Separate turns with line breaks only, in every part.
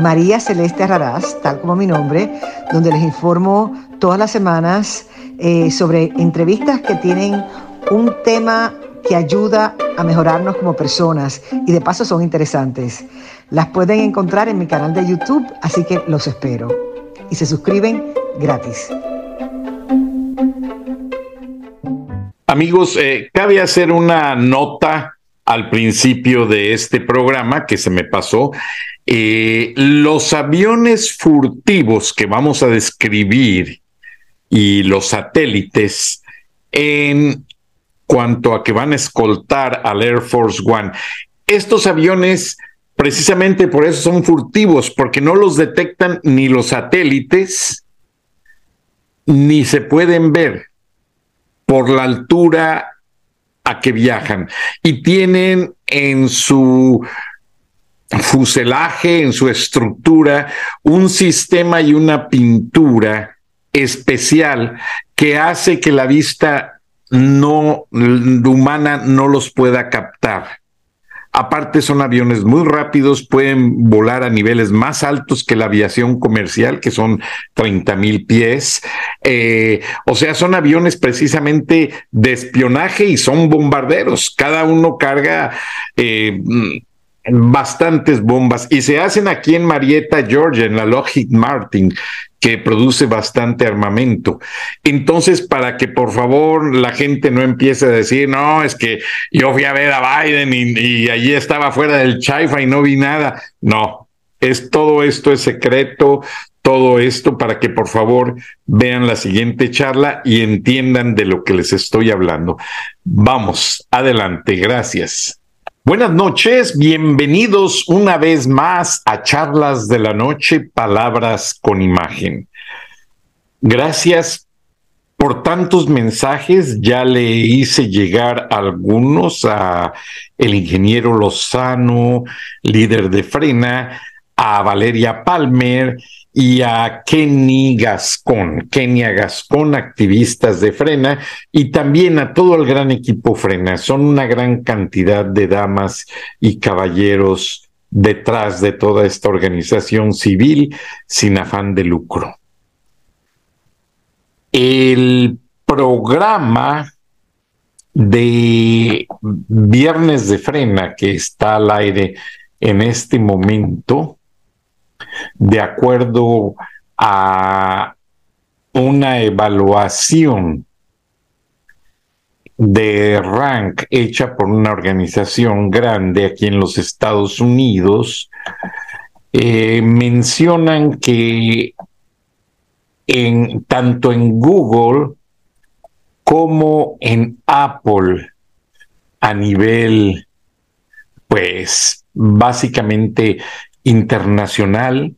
María Celeste Raraz, tal como mi nombre, donde les informo todas las semanas eh, sobre entrevistas que tienen un tema que ayuda a mejorarnos como personas y de paso son interesantes. Las pueden encontrar en mi canal de YouTube, así que los espero. Y se suscriben gratis.
Amigos, eh, cabe hacer una nota al principio de este programa que se me pasó. Eh, los aviones furtivos que vamos a describir y los satélites en cuanto a que van a escoltar al Air Force One. Estos aviones precisamente por eso son furtivos, porque no los detectan ni los satélites, ni se pueden ver por la altura a que viajan y tienen en su fuselaje, en su estructura, un sistema y una pintura especial que hace que la vista no humana no los pueda captar. Aparte son aviones muy rápidos, pueden volar a niveles más altos que la aviación comercial, que son 30 mil pies. Eh, o sea, son aviones precisamente de espionaje y son bombarderos. Cada uno carga eh, bastantes bombas y se hacen aquí en Marietta, Georgia, en la Lockheed Martin que produce bastante armamento. Entonces, para que por favor la gente no empiece a decir, no, es que yo fui a ver a Biden y, allí estaba fuera del Chaifa y no vi nada. No, es todo esto es secreto, todo esto para que por favor vean la siguiente charla y entiendan de lo que les estoy hablando. Vamos, adelante, gracias. Buenas noches, bienvenidos una vez más a Charlas de la Noche, Palabras con Imagen. Gracias por tantos mensajes, ya le hice llegar algunos a el ingeniero Lozano, líder de Frena, a Valeria Palmer, y a Kenny Gascón, Kenia Gascón, activistas de Frena, y también a todo el gran equipo Frena. Son una gran cantidad de damas y caballeros detrás de toda esta organización civil sin afán de lucro. El programa de Viernes de Frena que está al aire en este momento de acuerdo a una evaluación de rank hecha por una organización grande aquí en los Estados Unidos, eh, mencionan que en, tanto en Google como en Apple a nivel, pues básicamente internacional,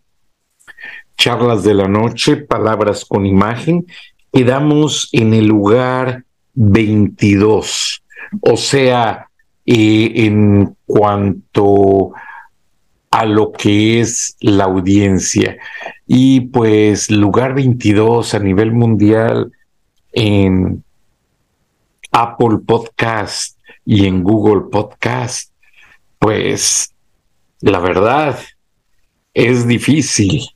charlas de la noche, palabras con imagen, quedamos en el lugar 22, o sea, eh, en cuanto a lo que es la audiencia. Y pues lugar 22 a nivel mundial en Apple Podcast y en Google Podcast, pues la verdad es difícil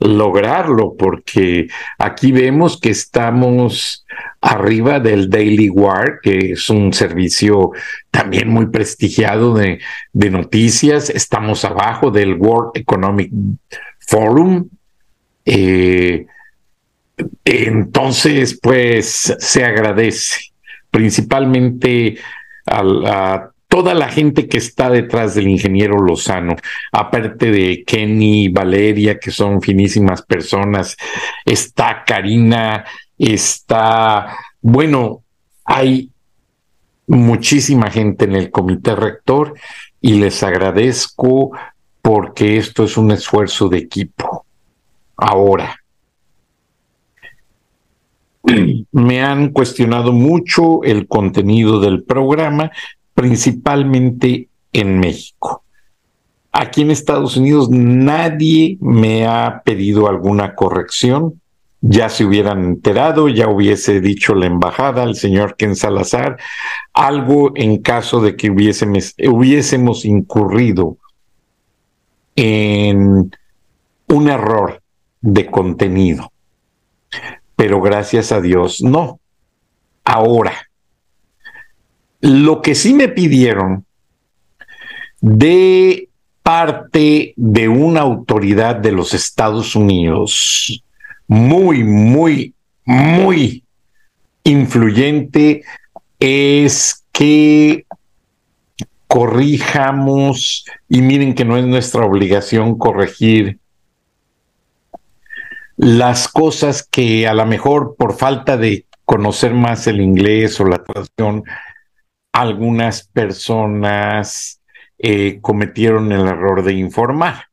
lograrlo porque aquí vemos que estamos arriba del Daily War, que es un servicio también muy prestigiado de, noticias. Estamos abajo del World Economic Forum. Eh, entonces, pues se agradece principalmente a toda la gente que está detrás del ingeniero Lozano, aparte de Kenny, Valeria, que son finísimas personas, está Karina, está, bueno, hay muchísima gente en el comité rector y les agradezco porque esto es un esfuerzo de equipo. Ahora, me han cuestionado mucho el contenido del programa, principalmente en México. Aquí en Estados Unidos nadie me ha pedido alguna corrección. Ya se hubieran enterado, ya hubiese dicho la embajada, el señor Ken Salazar, algo en caso de que hubiésemos, hubiésemos incurrido en un error de contenido. Pero gracias a Dios, no. Ahora, lo que sí me pidieron de parte de una autoridad de los Estados Unidos muy, muy, muy influyente es que corrijamos, y miren que no es nuestra obligación corregir las cosas que a lo mejor por falta de conocer más el inglés o la traducción, algunas personas eh, cometieron el error de informar.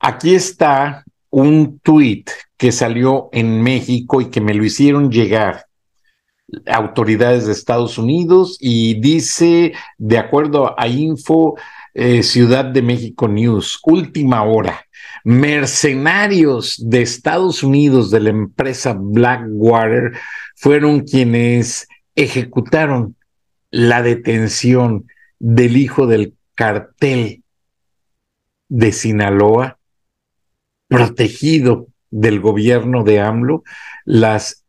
Aquí está un tweet que salió en México y que me lo hicieron llegar autoridades de Estados Unidos y dice, de acuerdo a Info eh, Ciudad de México News, última hora, mercenarios de Estados Unidos de la empresa Blackwater fueron quienes ejecutaron la detención del hijo del cartel de Sinaloa, protegido del gobierno de AMLO, las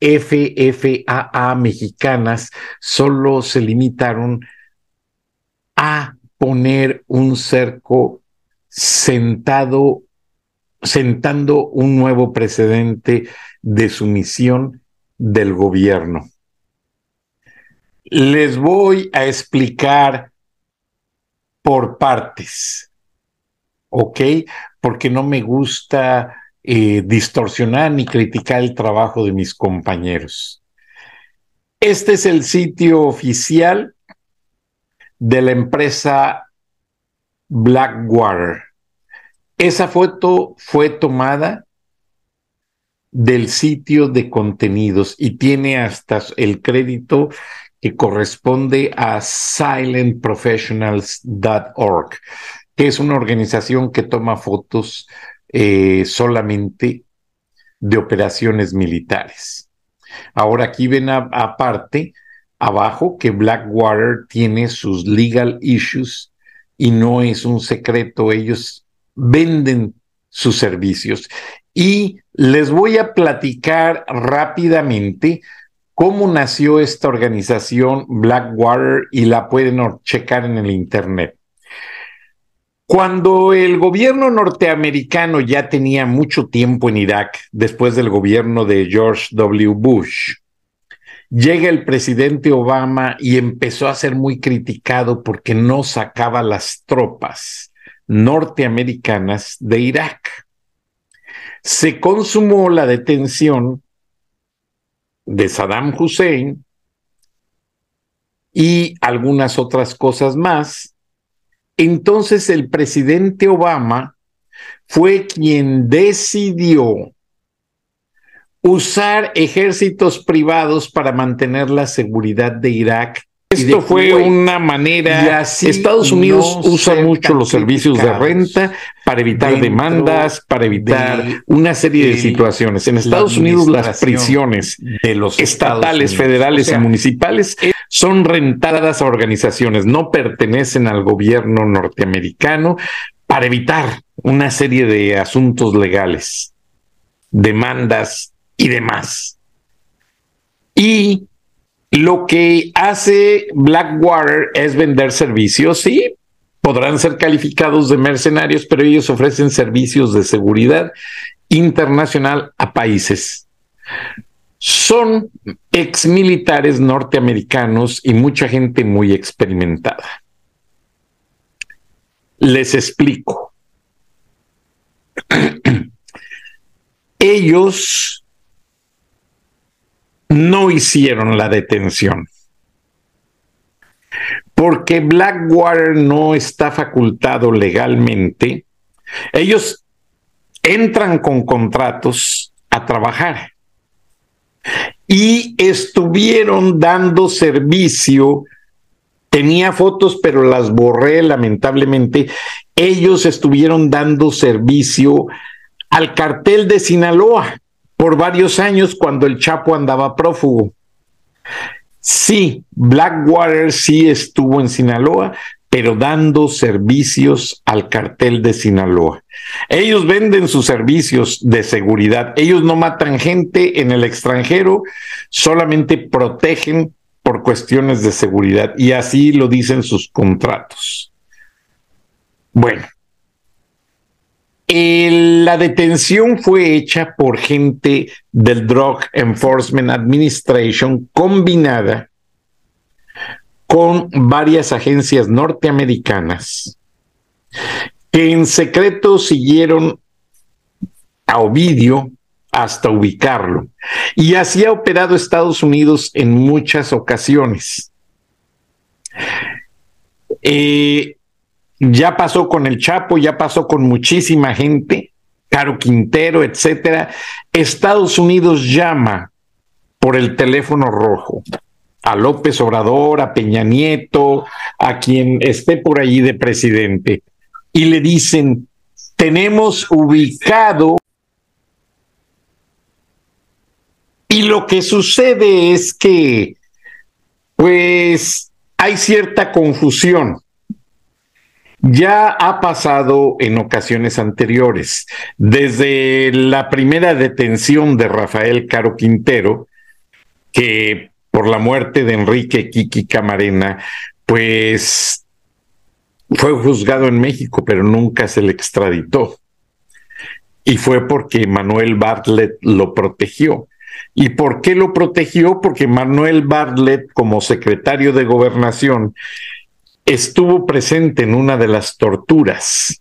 FFAA mexicanas solo se limitaron a poner un cerco sentado, sentando un nuevo precedente de sumisión del gobierno. Les voy a explicar por partes, ¿ok? Porque no me gusta eh, distorsionar ni criticar el trabajo de mis compañeros. Este es el sitio oficial de la empresa Blackwater. Esa foto fue tomada del sitio de contenidos y tiene hasta el crédito que corresponde a silentprofessionals.org, que es una organización que toma fotos eh, solamente de operaciones militares. Ahora aquí ven aparte, abajo, que Blackwater tiene sus legal issues y no es un secreto, ellos venden sus servicios. Y les voy a platicar rápidamente cómo nació esta organización Blackwater y la pueden checar en el Internet. Cuando el gobierno norteamericano ya tenía mucho tiempo en Irak, después del gobierno de George W. Bush, llega el presidente Obama y empezó a ser muy criticado porque no sacaba las tropas norteamericanas de Irak. Se consumó la detención de Saddam Hussein y algunas otras cosas más. Entonces el presidente Obama fue quien decidió usar ejércitos privados para mantener la seguridad de Irak esto fue una manera. Estados Unidos usa mucho los servicios de renta para evitar demandas, para evitar una serie de situaciones. En Estados Unidos, las prisiones de los estatales, federales y municipales son rentadas a organizaciones, no pertenecen al gobierno norteamericano para evitar una serie de asuntos legales, demandas y demás. Y lo que hace Blackwater es vender servicios, sí, podrán ser calificados de mercenarios, pero ellos ofrecen servicios de seguridad internacional a países. Son exmilitares norteamericanos y mucha gente muy experimentada. Les explico. Ellos no hicieron la detención. Porque Blackwater no está facultado legalmente. Ellos entran con contratos a trabajar y estuvieron dando servicio. Tenía fotos, pero las borré lamentablemente. Ellos estuvieron dando servicio al cartel de Sinaloa por varios años cuando el Chapo andaba prófugo. Sí, Blackwater sí estuvo en Sinaloa, pero dando servicios al cartel de Sinaloa. Ellos venden sus servicios de seguridad. Ellos no matan gente en el extranjero, solamente protegen por cuestiones de seguridad y así lo dicen sus contratos. Bueno, la detención fue hecha por gente del Drug Enforcement Administration combinada con varias agencias norteamericanas que en secreto siguieron a Ovidio hasta ubicarlo. Y así ha operado Estados Unidos en muchas ocasiones. Eh, ya pasó con el Chapo, ya pasó con muchísima gente, Caro Quintero, etcétera. Estados Unidos llama por el teléfono rojo a López Obrador, a Peña Nieto, a quien esté por allí de presidente, y le dicen, tenemos ubicado y lo que sucede es que, pues, hay cierta confusión. Ya ha pasado en ocasiones anteriores, desde la primera detención de Rafael Caro Quintero, que por la muerte de Enrique Kiki Camarena, pues fue juzgado en México, pero nunca se le extraditó. Y fue porque Manuel Bartlett lo protegió. ¿Y por qué lo protegió? Porque Manuel Bartlett, como secretario de gobernación, estuvo presente en una de las torturas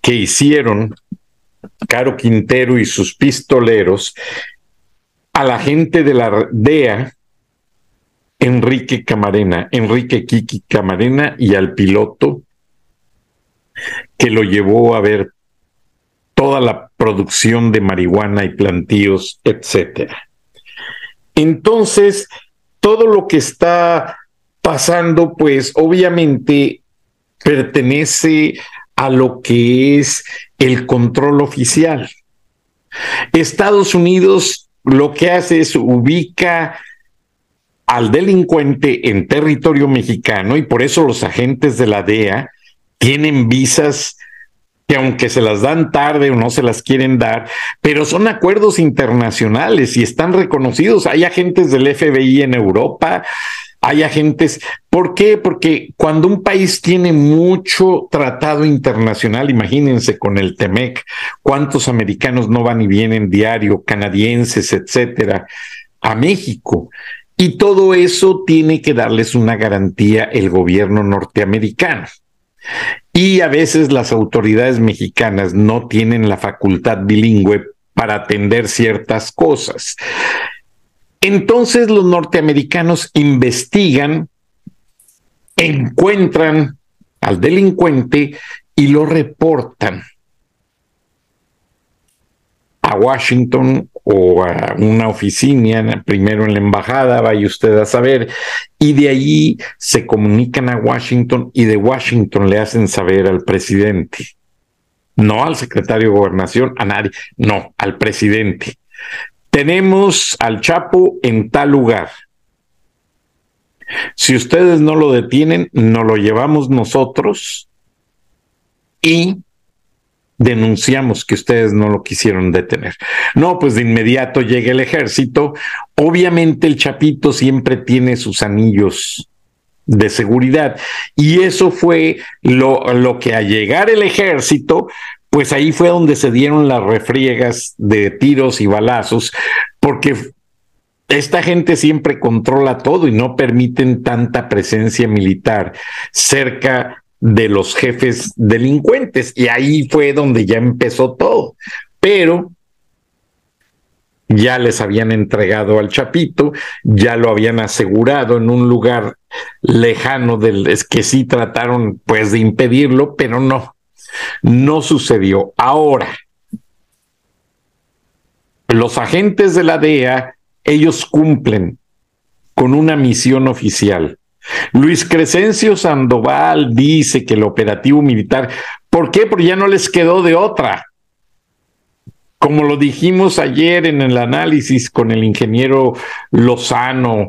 que hicieron Caro Quintero y sus pistoleros a la gente de la DEA, Enrique Camarena, Enrique Kiki Camarena y al piloto que lo llevó a ver toda la producción de marihuana y plantíos, etcétera. Entonces, todo lo que está pasando, pues obviamente pertenece a lo que es el control oficial. Estados Unidos lo que hace es ubica al delincuente en territorio mexicano y por eso los agentes de la DEA tienen visas que aunque se las dan tarde o no se las quieren dar, pero son acuerdos internacionales y están reconocidos. Hay agentes del FBI en Europa, hay agentes. ¿Por qué? Porque cuando un país tiene mucho tratado internacional, imagínense con el TEMEC, cuántos americanos no van y vienen diario, canadienses, etcétera, a México. Y todo eso tiene que darles una garantía el gobierno norteamericano. Y a veces las autoridades mexicanas no tienen la facultad bilingüe para atender ciertas cosas. Entonces los norteamericanos investigan, encuentran al delincuente y lo reportan a Washington o a una oficina, primero en la embajada, vaya usted a saber, y de allí se comunican a Washington y de Washington le hacen saber al presidente, no al secretario de gobernación, a nadie, no, al presidente tenemos al Chapo en tal lugar. Si ustedes no lo detienen, no lo llevamos nosotros y denunciamos que ustedes no lo quisieron detener. No, pues de inmediato llega el ejército. Obviamente el Chapito siempre tiene sus anillos de seguridad y eso fue lo, lo que al llegar el ejército pues ahí fue donde se dieron las refriegas de tiros y balazos, porque esta gente siempre controla todo y no permiten tanta presencia militar cerca de los jefes delincuentes. Y ahí fue donde ya empezó todo. Pero ya les habían entregado al Chapito, ya lo habían asegurado en un lugar lejano del es que sí trataron pues de impedirlo, pero no, No sucedió. Ahora, los agentes de la DEA, ellos cumplen con una misión oficial. Luis Crescencio Sandoval dice que el operativo militar, ¿por qué? Porque ya no les quedó de otra. Como lo dijimos ayer en el análisis con el ingeniero Lozano,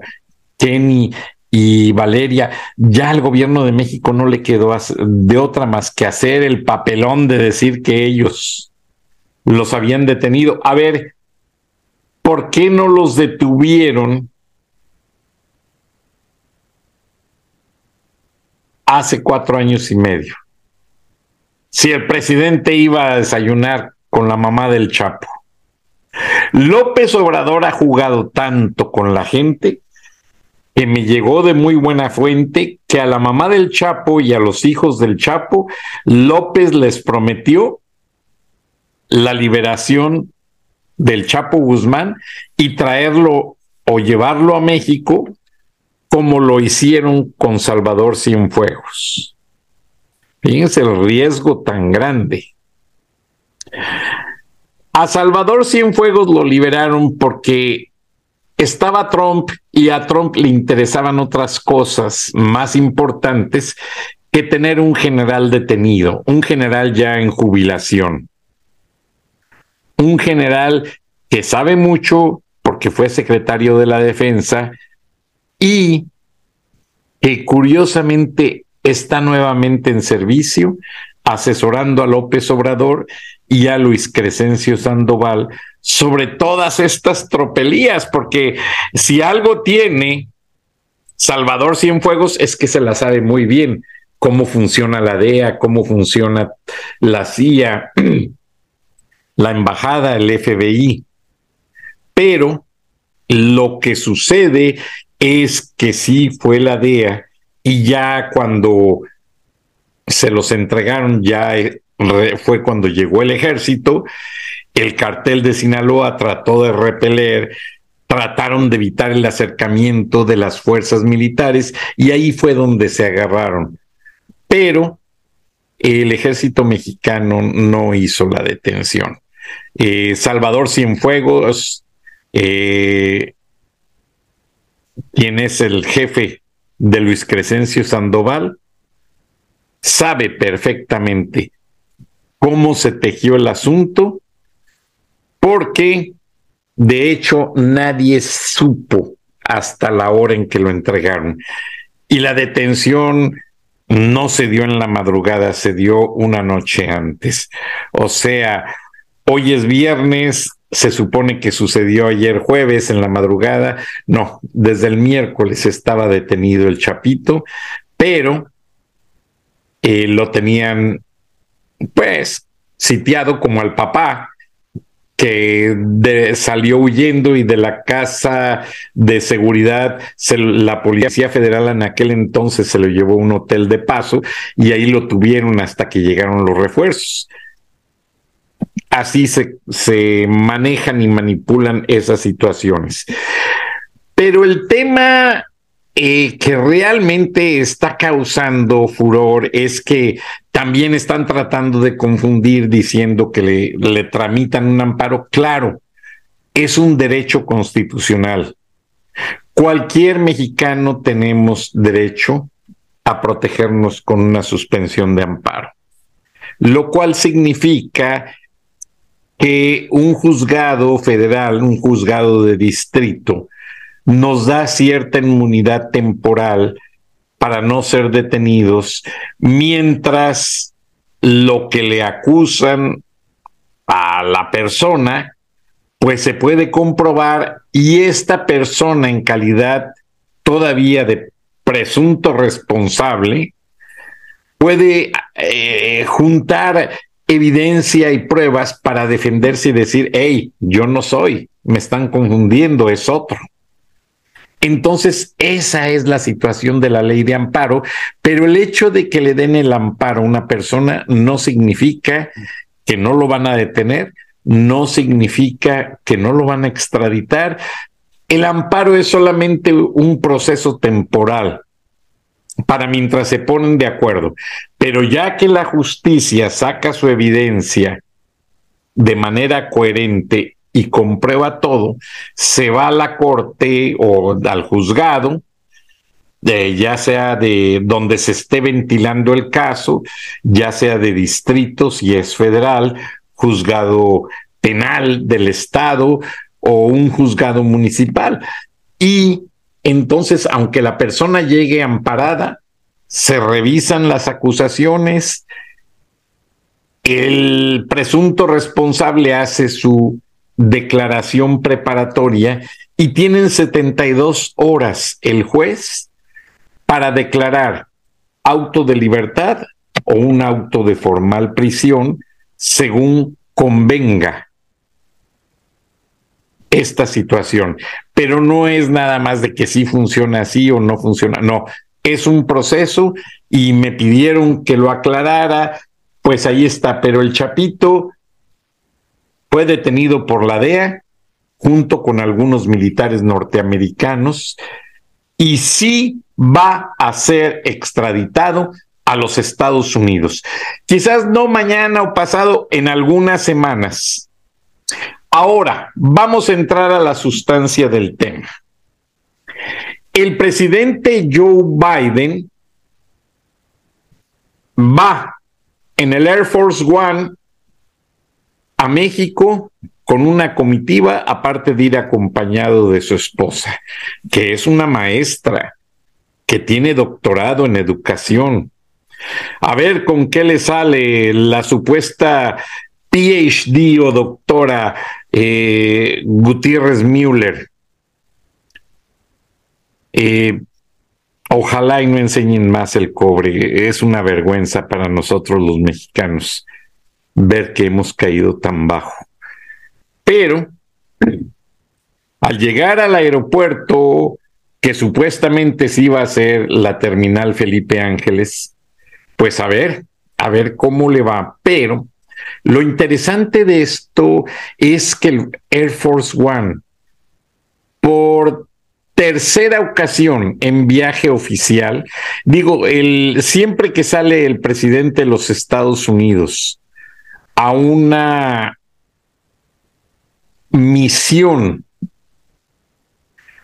Kenny y Valeria, ya al gobierno de México no le quedó de otra más que hacer el papelón de decir que ellos los habían detenido. A ver, ¿por qué no los detuvieron hace cuatro años y medio? Si el presidente iba a desayunar con la mamá del Chapo. López Obrador ha jugado tanto con la gente que me llegó de muy buena fuente que a la mamá del Chapo y a los hijos del Chapo, López les prometió la liberación del Chapo Guzmán y traerlo o llevarlo a México como lo hicieron con Salvador Cienfuegos. Fíjense el riesgo tan grande. A Salvador Cienfuegos lo liberaron porque estaba Trump y a Trump le interesaban otras cosas más importantes que tener un general detenido, un general ya en jubilación. Un general que sabe mucho porque fue secretario de la defensa y que curiosamente está nuevamente en servicio asesorando a López Obrador y a Luis Crescencio Sandoval sobre todas estas tropelías, porque si algo tiene Salvador Cienfuegos es que se la sabe muy bien cómo funciona la DEA, cómo funciona la CIA, la embajada, el FBI. Pero lo que sucede es que sí fue la DEA y ya cuando se los entregaron, ya eh, fue cuando llegó el ejército, el cartel de Sinaloa trató de repeler, trataron de evitar el acercamiento de las fuerzas militares y ahí fue donde se agarraron. Pero el ejército mexicano no hizo la detención. Eh, Salvador Cienfuegos, eh, quien es el jefe de Luis Crescencio Sandoval, sabe perfectamente cómo se tejió el asunto, porque de hecho nadie supo hasta la hora en que lo entregaron. Y la detención no se dio en la madrugada, se dio una noche antes. O sea, hoy es viernes, se supone que sucedió ayer jueves en la madrugada. No, desde el miércoles estaba detenido el chapito, pero eh, lo tenían pues sitiado como al papá que salió huyendo y de la casa de seguridad, la Policía Federal en aquel entonces se lo llevó a un hotel de paso y ahí lo tuvieron hasta que llegaron los refuerzos. Así se, se manejan y manipulan esas situaciones. Pero el tema eh, que realmente está causando furor es que también están tratando de confundir diciendo que le, le tramitan un amparo. Claro, es un derecho constitucional. Cualquier mexicano tenemos derecho a protegernos con una suspensión de amparo, lo cual significa que un juzgado federal, un juzgado de distrito, nos da cierta inmunidad temporal para no ser detenidos, mientras lo que le acusan a la persona, pues se puede comprobar y esta persona en calidad todavía de presunto responsable puede eh, juntar evidencia y pruebas para defenderse y decir, hey, yo no soy, me están confundiendo, es otro. Entonces, esa es la situación de la ley de amparo, pero el hecho de que le den el amparo a una persona no significa que no lo van a detener, no significa que no lo van a extraditar. El amparo es solamente un proceso temporal para mientras se ponen de acuerdo. Pero ya que la justicia saca su evidencia de manera coherente y comprueba todo, se va a la corte o al juzgado, ya sea de donde se esté ventilando el caso, ya sea de distritos y es federal, juzgado penal del Estado o un juzgado municipal. Y entonces, aunque la persona llegue amparada, se revisan las acusaciones, el presunto responsable hace su declaración preparatoria y tienen 72 horas el juez para declarar auto de libertad o un auto de formal prisión según convenga esta situación. Pero no es nada más de que sí funciona así o no funciona, no, es un proceso y me pidieron que lo aclarara, pues ahí está, pero el Chapito fue detenido por la DEA junto con algunos militares norteamericanos y sí va a ser extraditado a los Estados Unidos. Quizás no mañana o pasado, en algunas semanas. Ahora, vamos a entrar a la sustancia del tema. El presidente Joe Biden va en el Air Force One a México con una comitiva, aparte de ir acompañado de su esposa, que es una maestra, que tiene doctorado en educación. A ver con qué le sale la supuesta PhD o doctora eh, Gutiérrez Müller. Eh, ojalá y no enseñen más el cobre. Es una vergüenza para nosotros los mexicanos ver que hemos caído tan bajo. Pero al llegar al aeropuerto, que supuestamente sí iba a ser la terminal Felipe Ángeles, pues a ver, a ver cómo le va. Pero lo interesante de esto es que el Air Force One, por tercera ocasión en viaje oficial, digo, el, siempre que sale el presidente de los Estados Unidos a una misión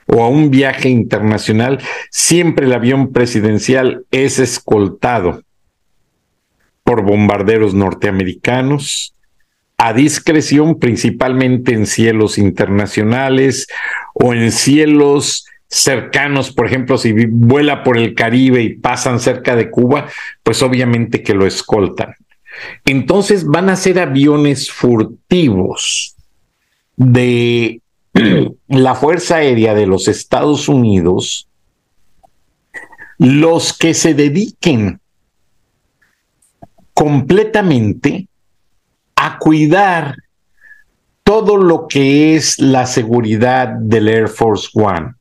o a un viaje internacional, siempre el avión presidencial es escoltado por bombarderos norteamericanos a discreción, principalmente en cielos internacionales o en cielos cercanos, por ejemplo, si vuela por el Caribe y pasan cerca de Cuba, pues obviamente que lo escoltan. Entonces van a ser aviones furtivos de la Fuerza Aérea de los Estados Unidos los que se dediquen completamente a cuidar todo lo que es la seguridad del Air Force One.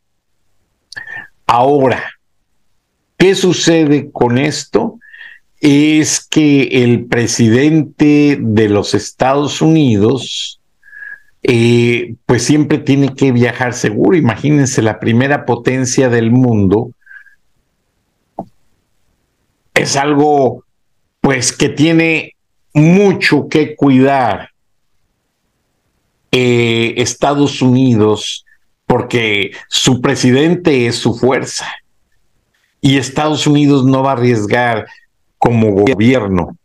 Ahora, ¿qué sucede con esto? Es que el presidente de los Estados Unidos eh, pues siempre tiene que viajar seguro. Imagínense, la primera potencia del mundo es algo, pues, que tiene mucho que cuidar eh, Estados Unidos, porque su presidente es su fuerza. Y Estados Unidos no va a arriesgar como gobierno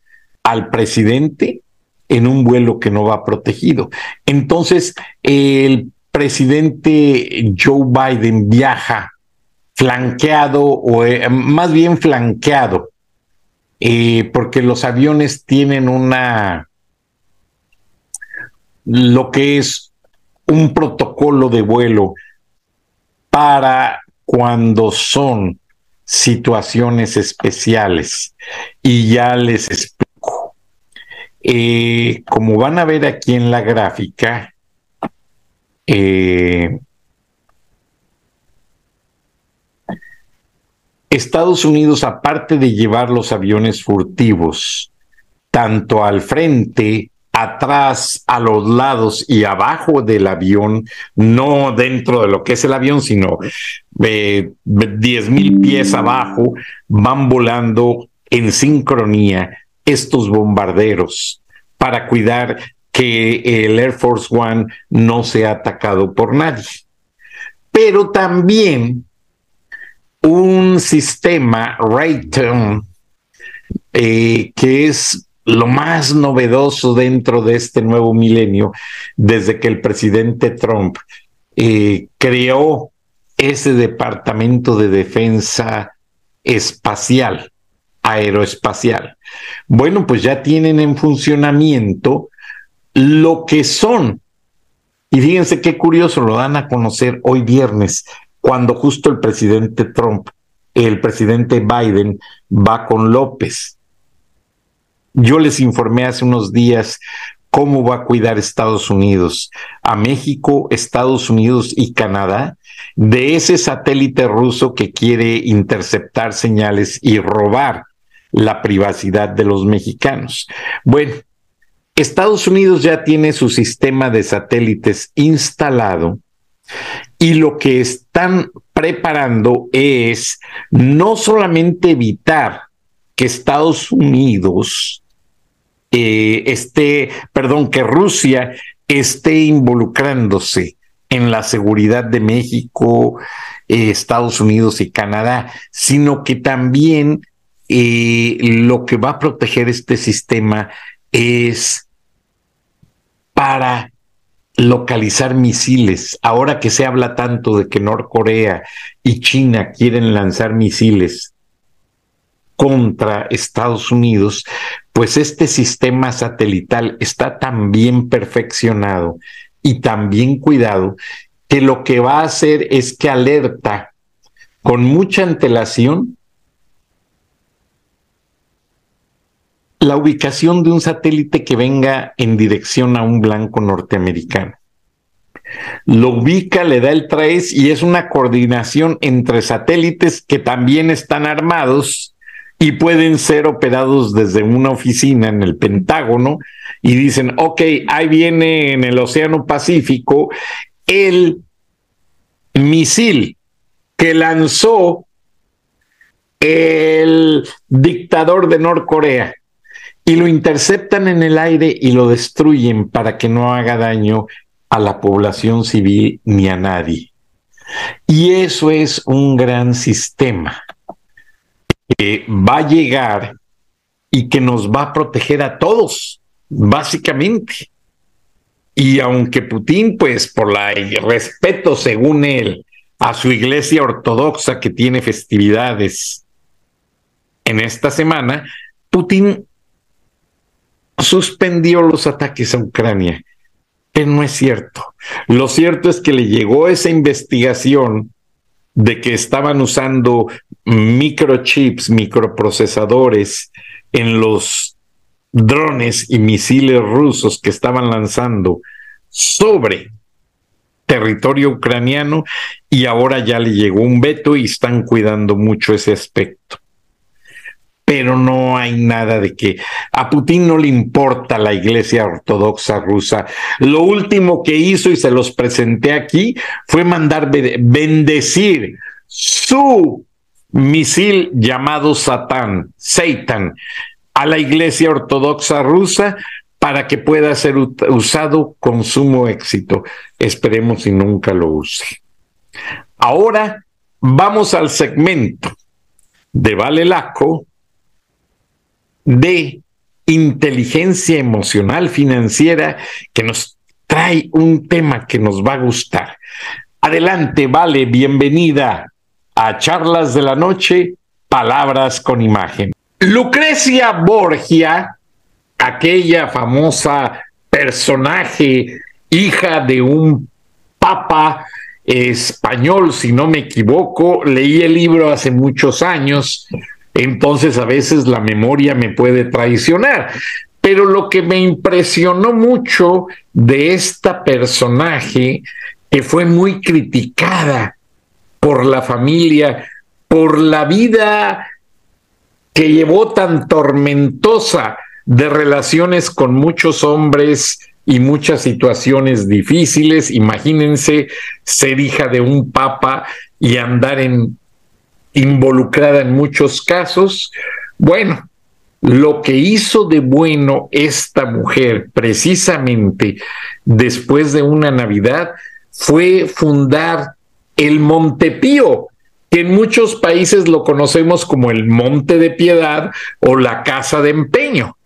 al presidente en un vuelo que no va protegido. Entonces, el presidente Joe Biden viaja flanqueado o eh, más bien flanqueado, eh, porque los aviones tienen una, lo que es un protocolo de vuelo para cuando son situaciones especiales. Y ya les explico eh, como van a ver aquí en la gráfica, eh, Estados Unidos, aparte de llevar los aviones furtivos tanto al frente atrás, a los lados y abajo del avión, no dentro de lo que es el avión, sino eh, 10 mil pies abajo, van volando en sincronía estos bombarderos para cuidar que el Air Force One no sea atacado por nadie. Pero también un sistema Raytheon eh, que es lo más novedoso dentro de este nuevo milenio, desde que el presidente Trump eh, creó ese departamento de defensa espacial, aeroespacial. Bueno, pues ya tienen en funcionamiento lo que son. Y fíjense qué curioso, lo dan a conocer hoy viernes, cuando justo el presidente Trump, el presidente Biden va con López. Yo les informé hace unos días cómo va a cuidar Estados Unidos a México, Estados Unidos y Canadá de ese satélite ruso que quiere interceptar señales y robar la privacidad de los mexicanos. Bueno, Estados Unidos ya tiene su sistema de satélites instalado y lo que están preparando es no solamente evitar que Estados Unidos eh, esté, perdón, que Rusia esté involucrándose en la seguridad de México, eh, Estados Unidos y Canadá, sino que también eh, lo que va a proteger este sistema es para localizar misiles. Ahora que se habla tanto de que Norcorea y China quieren lanzar misiles contra Estados Unidos, pues este sistema satelital está tan bien perfeccionado y tan bien cuidado que lo que va a hacer es que alerta con mucha antelación la ubicación de un satélite que venga en dirección a un blanco norteamericano. Lo ubica, le da el trace y es una coordinación entre satélites que también están armados y pueden ser operados desde una oficina en el Pentágono y dicen, ok, ahí viene en el Océano Pacífico el misil que lanzó el dictador de Norcorea y lo interceptan en el aire y lo destruyen para que no haga daño a la población civil ni a nadie. Y eso es un gran sistema que va a llegar y que nos va a proteger a todos, básicamente. Y aunque Putin, pues por el respeto, según él, a su iglesia ortodoxa que tiene festividades en esta semana, Putin suspendió los ataques a Ucrania. Pero no es cierto. Lo cierto es que le llegó esa investigación de que estaban usando microchips, microprocesadores en los drones y misiles rusos que estaban lanzando sobre territorio ucraniano y ahora ya le llegó un veto y están cuidando mucho ese aspecto pero no hay nada de que a Putin no le importa la iglesia ortodoxa rusa. Lo último que hizo, y se los presenté aquí, fue mandar bendecir su misil llamado Satán, Satan, a la iglesia ortodoxa rusa para que pueda ser usado con sumo éxito. Esperemos y nunca lo use. Ahora vamos al segmento de Vale Laco de inteligencia emocional financiera que nos trae un tema que nos va a gustar. Adelante, vale, bienvenida a Charlas de la Noche, Palabras con Imagen. Lucrecia Borgia, aquella famosa personaje, hija de un papa español, si no me equivoco, leí el libro hace muchos años, entonces a veces la memoria me puede traicionar. Pero lo que me impresionó mucho de esta personaje, que fue muy criticada por la familia, por la vida que llevó tan tormentosa de relaciones con muchos hombres y muchas situaciones difíciles. Imagínense ser hija de un papa y andar en, involucrada en muchos casos. Bueno, lo que hizo de bueno esta mujer precisamente después de una Navidad fue fundar el Montepío, que en muchos países lo conocemos como el Monte de Piedad o la Casa de Empeño.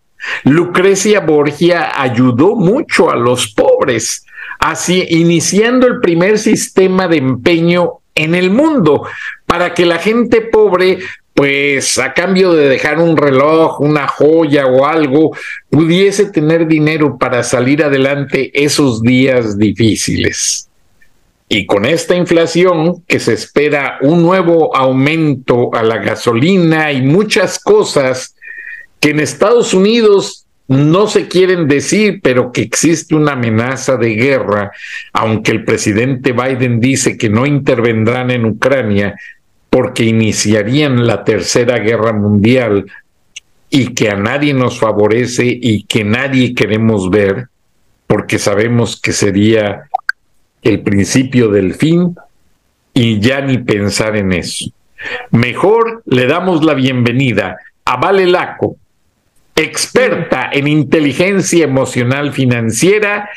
Lucrecia Borgia ayudó mucho a los pobres, así iniciando el primer sistema de empeño en el mundo para que la gente pobre pues a cambio de dejar un reloj, una joya o algo, pudiese tener dinero para salir adelante esos días difíciles. Y con esta inflación, que se espera un nuevo aumento a la gasolina y muchas cosas que en Estados Unidos no se quieren decir, pero que existe una amenaza de guerra, aunque el presidente Biden dice que no intervendrán en Ucrania, porque iniciarían la tercera guerra mundial y que a nadie nos favorece y que nadie queremos ver, porque sabemos que sería el principio del fin y ya ni pensar en eso. Mejor le damos la bienvenida a Vale Laco, experta en inteligencia emocional financiera,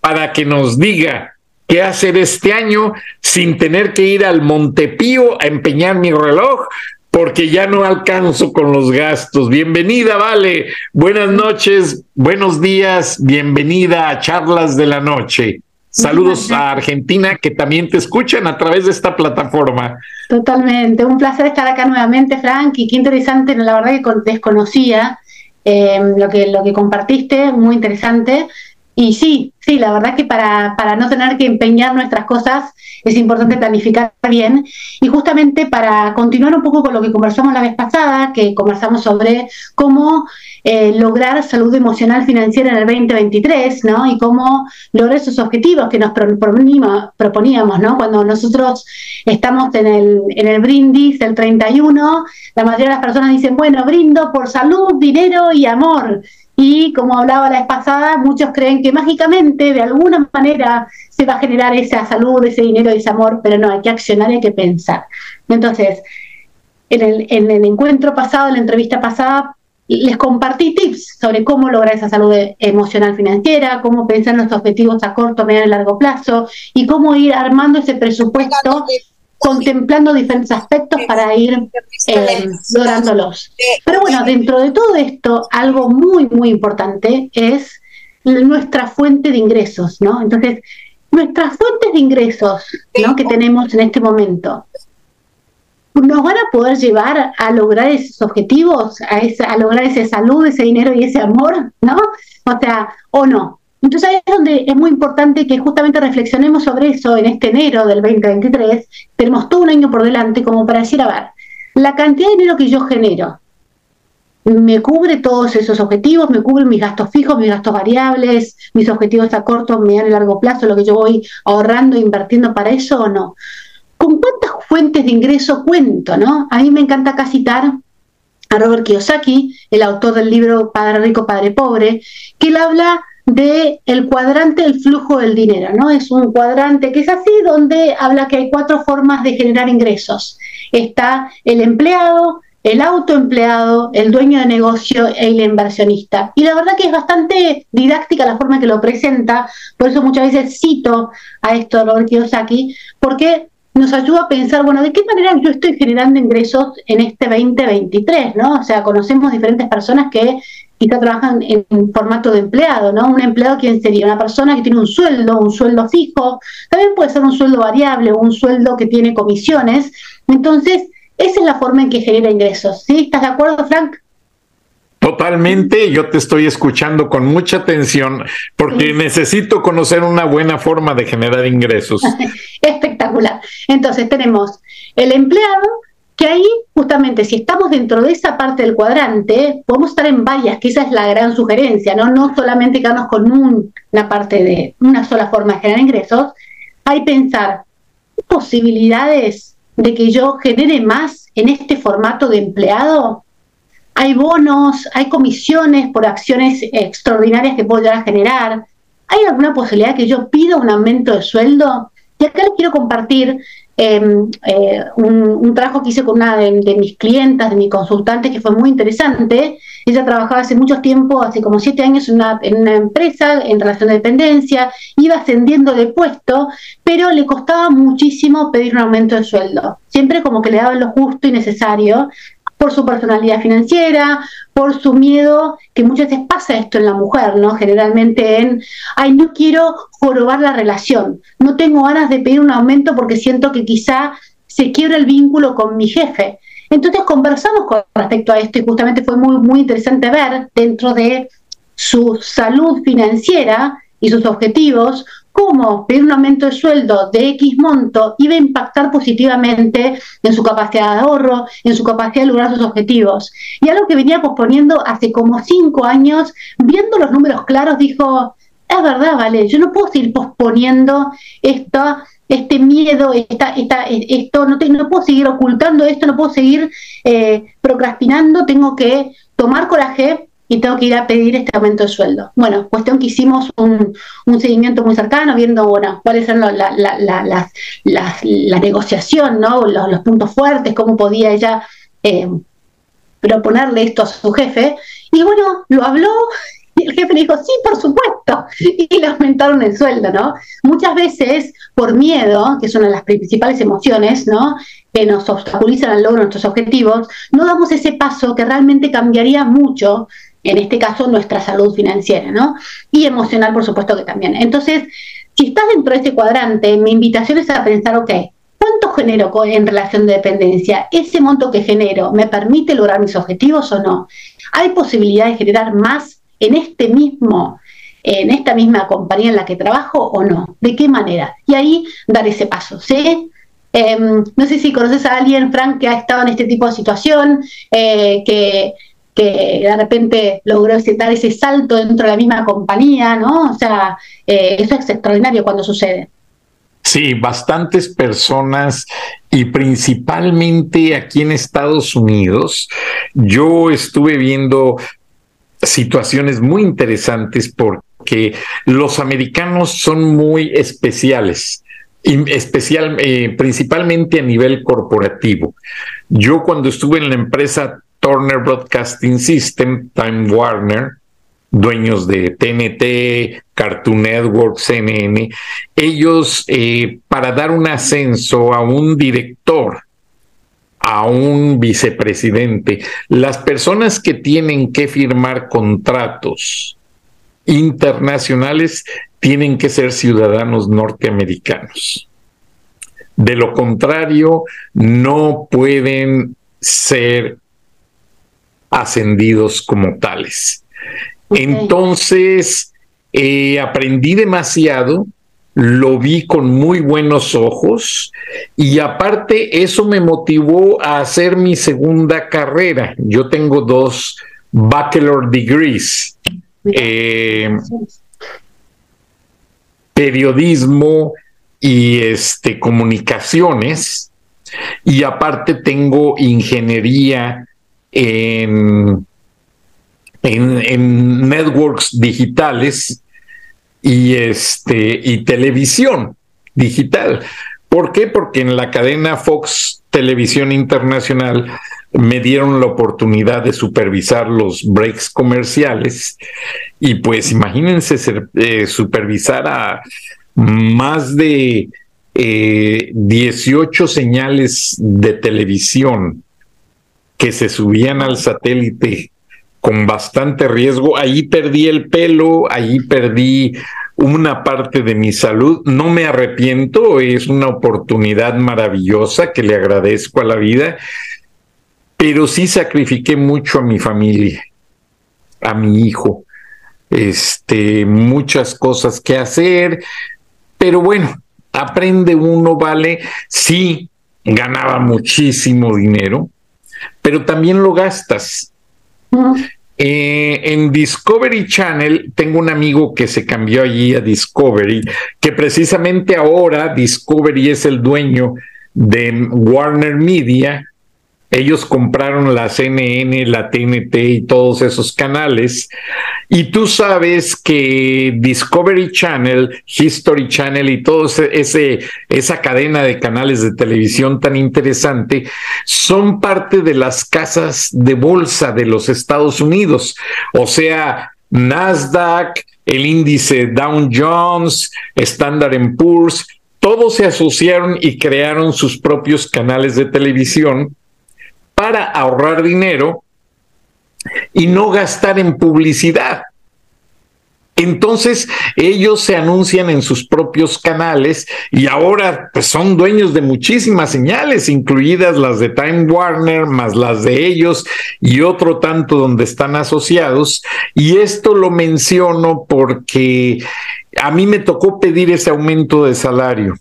para que nos diga qué hacer este año sin tener que ir al Montepío a empeñar mi reloj porque ya no alcanzo con los gastos. Bienvenida, Vale. Buenas noches, buenos días, bienvenida a Charlas de la Noche. Saludos a Argentina que también te escuchan a través de esta plataforma.
Totalmente, un placer estar acá nuevamente, Frank, y qué interesante, la verdad que desconocía eh, lo, que, lo que compartiste, muy interesante. Y sí, sí, la verdad que para, para no tener que empeñar nuestras cosas es importante planificar bien. Y justamente para continuar un poco con lo que conversamos la vez pasada, que conversamos sobre cómo eh, lograr salud emocional financiera en el 2023, ¿no? Y cómo lograr esos objetivos que nos proponíamos, ¿no? Cuando nosotros estamos en el, en el brindis del 31, la mayoría de las personas dicen, bueno, brindo por salud, dinero y amor. Y como hablaba la vez pasada, muchos creen que mágicamente, de alguna manera, se va a generar esa salud, ese dinero, ese amor, pero no, hay que accionar, hay que pensar. Entonces, en el, en el encuentro pasado, en la entrevista pasada, les compartí tips sobre cómo lograr esa salud emocional financiera, cómo pensar en los objetivos a corto, medio y largo plazo y cómo ir armando ese presupuesto contemplando diferentes aspectos para ir eh, lográndolos. Pero bueno, dentro de todo esto, algo muy, muy importante es nuestra fuente de ingresos, ¿no? Entonces, nuestras fuentes de ingresos ¿no? que tenemos en este momento, ¿nos van a poder llevar a lograr esos objetivos, a, esa, a lograr esa salud, ese dinero y ese amor, ¿no? O sea, o no. Entonces ahí es donde es muy importante que justamente reflexionemos sobre eso en este enero del 2023. Tenemos todo un año por delante como para decir, a ver, la cantidad de dinero que yo genero, me cubre todos esos objetivos, me cubre mis gastos fijos, mis gastos variables, mis objetivos a corto, mediano y largo plazo, lo que yo voy ahorrando e invirtiendo para eso o no. ¿Con cuántas fuentes de ingreso cuento? ¿no? A mí me encanta acá citar a Robert Kiyosaki, el autor del libro Padre Rico, Padre Pobre, que él habla de el cuadrante del flujo del dinero, ¿no? Es un cuadrante que es así donde habla que hay cuatro formas de generar ingresos. Está el empleado, el autoempleado, el dueño de negocio e el inversionista. Y la verdad que es bastante didáctica la forma que lo presenta, por eso muchas veces cito a esto Robert Kiyosaki, porque nos ayuda a pensar, bueno, ¿de qué manera yo estoy generando ingresos en este 2023? ¿no? O sea, conocemos diferentes personas que quizá trabajan en formato de empleado, ¿no? Un empleado, ¿quién sería? Una persona que tiene un sueldo, un sueldo fijo, también puede ser un sueldo variable o un sueldo que tiene comisiones. Entonces, esa es la forma en que genera ingresos, ¿sí? ¿Estás de acuerdo, Frank?
Totalmente, yo te estoy escuchando con mucha atención porque necesito conocer una buena forma de generar ingresos.
Espectacular. Entonces tenemos el empleado, que ahí justamente si estamos dentro de esa parte del cuadrante, podemos estar en varias, que esa es la gran sugerencia, no, no solamente quedarnos con una parte de una sola forma de generar ingresos, hay pensar posibilidades de que yo genere más en este formato de empleado. hay bonos, hay comisiones por acciones extraordinarias que puedo llegar a generar. ¿Hay alguna posibilidad que yo pida un aumento de sueldo? Y acá les quiero compartir Em, eh, un, trabajo que hice con una de, mis clientas, de mi consultante, que fue muy interesante. Ella trabajaba hace mucho tiempo, hace como siete años, en una, en una empresa en relación de dependencia, iba ascendiendo de puesto, pero le costaba muchísimo pedir un aumento de sueldo. Siempre como que le daban lo justo y necesario por su personalidad financiera, por su miedo, que muchas veces pasa esto en la mujer, ¿no? Generalmente en, ay, no quiero jorobar la relación, no tengo ganas de pedir un aumento porque siento que quizá se quiebra el vínculo con mi jefe. Entonces conversamos con respecto a esto y justamente fue muy, muy interesante ver dentro de su salud financiera y sus objetivos, cómo pedir un aumento de sueldo de X monto iba a impactar positivamente en su capacidad de ahorro, en su capacidad de lograr sus objetivos. Y algo que venía posponiendo hace como cinco años, viendo los números claros, dijo, es verdad, vale, yo no puedo seguir posponiendo esto, este miedo, esta, esta, esto, no, no puedo seguir ocultando esto, no puedo seguir eh, procrastinando, tengo que tomar coraje y tengo que ir a pedir este aumento de sueldo. Bueno, cuestión que hicimos un, seguimiento muy cercano, viendo, bueno, cuáles eran la, la, la, negociación, ¿no? Los, puntos fuertes, cómo podía ella eh, proponerle esto a su jefe. Y bueno, lo habló y el jefe le dijo, sí, por supuesto, y le aumentaron el sueldo, ¿no? Muchas veces, por miedo, que es una de las principales emociones, ¿no? Que nos obstaculizan al logro de nuestros objetivos, no damos ese paso que realmente cambiaría mucho en este caso nuestra salud financiera, ¿no? Y emocional, por supuesto que también. Entonces, si estás dentro de ese cuadrante, mi invitación es a pensar, ok, ¿cuánto genero en relación de dependencia? ¿Ese monto que genero me permite lograr mis objetivos o no? ¿Hay posibilidad de generar más en este mismo en esta misma compañía en la que trabajo o no? ¿De qué manera? Y ahí dar ese paso, ¿sí? Em, no sé si conoces a alguien, Frank, que ha estado en este tipo de situación, eh, que que de repente logró dar ese salto dentro de la misma compañía, ¿no? O sea, eh, eso es extraordinario cuando sucede.
Sí, bastantes personas y principalmente aquí en Estados Unidos, yo estuve viendo situaciones muy interesantes porque los americanos son muy especiales especial, eh, principalmente a nivel corporativo. Yo cuando estuve en la empresa Turner Broadcasting System, Time Warner, dueños de TNT, Cartoon Network, CNN, ellos eh, para dar un ascenso a un director, a un vicepresidente, las personas que tienen que firmar contratos internacionales tienen que ser ciudadanos norteamericanos. De lo contrario, no pueden ser ascendidos como tales. Entonces, eh, aprendí demasiado, lo vi con muy buenos ojos y aparte eso me motivó a hacer mi segunda carrera. Yo tengo dos bachelor degrees. Eh, periodismo y este comunicaciones y aparte tengo ingeniería en, en, networks digitales y, este, y televisión digital. ¿Por qué? Porque en la cadena Fox Televisión Internacional me dieron la oportunidad de supervisar los breaks comerciales y pues imagínense eh, supervisar a más de 18 eh, señales de televisión que se subían al satélite con bastante riesgo. Ahí perdí el pelo, ahí perdí una parte de mi salud. No me arrepiento, es una oportunidad maravillosa que le agradezco a la vida, pero sí sacrifiqué mucho a mi familia, a mi hijo. Este, muchas cosas que hacer, pero bueno, aprende uno, vale. Sí, ganaba muchísimo dinero, pero también lo gastas. Eh, en Discovery Channel tengo un amigo que se cambió allí a Discovery, que precisamente ahora Discovery es el dueño de Warner Media ellos compraron la CNN, la TNT y todos esos canales. Y tú sabes que Discovery Channel, History Channel y toda esa cadena de canales de televisión tan interesante son parte de las casas de bolsa de los Estados Unidos. O sea, Nasdaq, el índice Dow Jones, Standard Poor's, todos se asociaron y crearon sus propios canales de televisión para ahorrar dinero y no gastar en publicidad. Entonces ellos se anuncian en sus propios canales y ahora pues, son dueños de muchísimas señales, incluidas las de Time Warner, más las de ellos y otro tanto donde están asociados. Y esto lo menciono porque a mí me tocó pedir ese aumento de salario.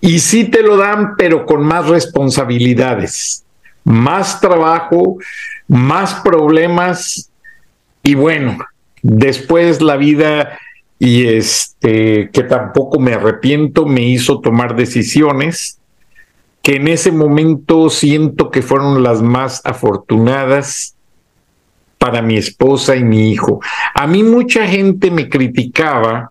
Y sí te lo dan, pero con más responsabilidades más trabajo, más problemas y bueno, después la vida y este que tampoco me arrepiento me hizo tomar decisiones que en ese momento siento que fueron las más afortunadas para mi esposa y mi hijo. A mí mucha gente me criticaba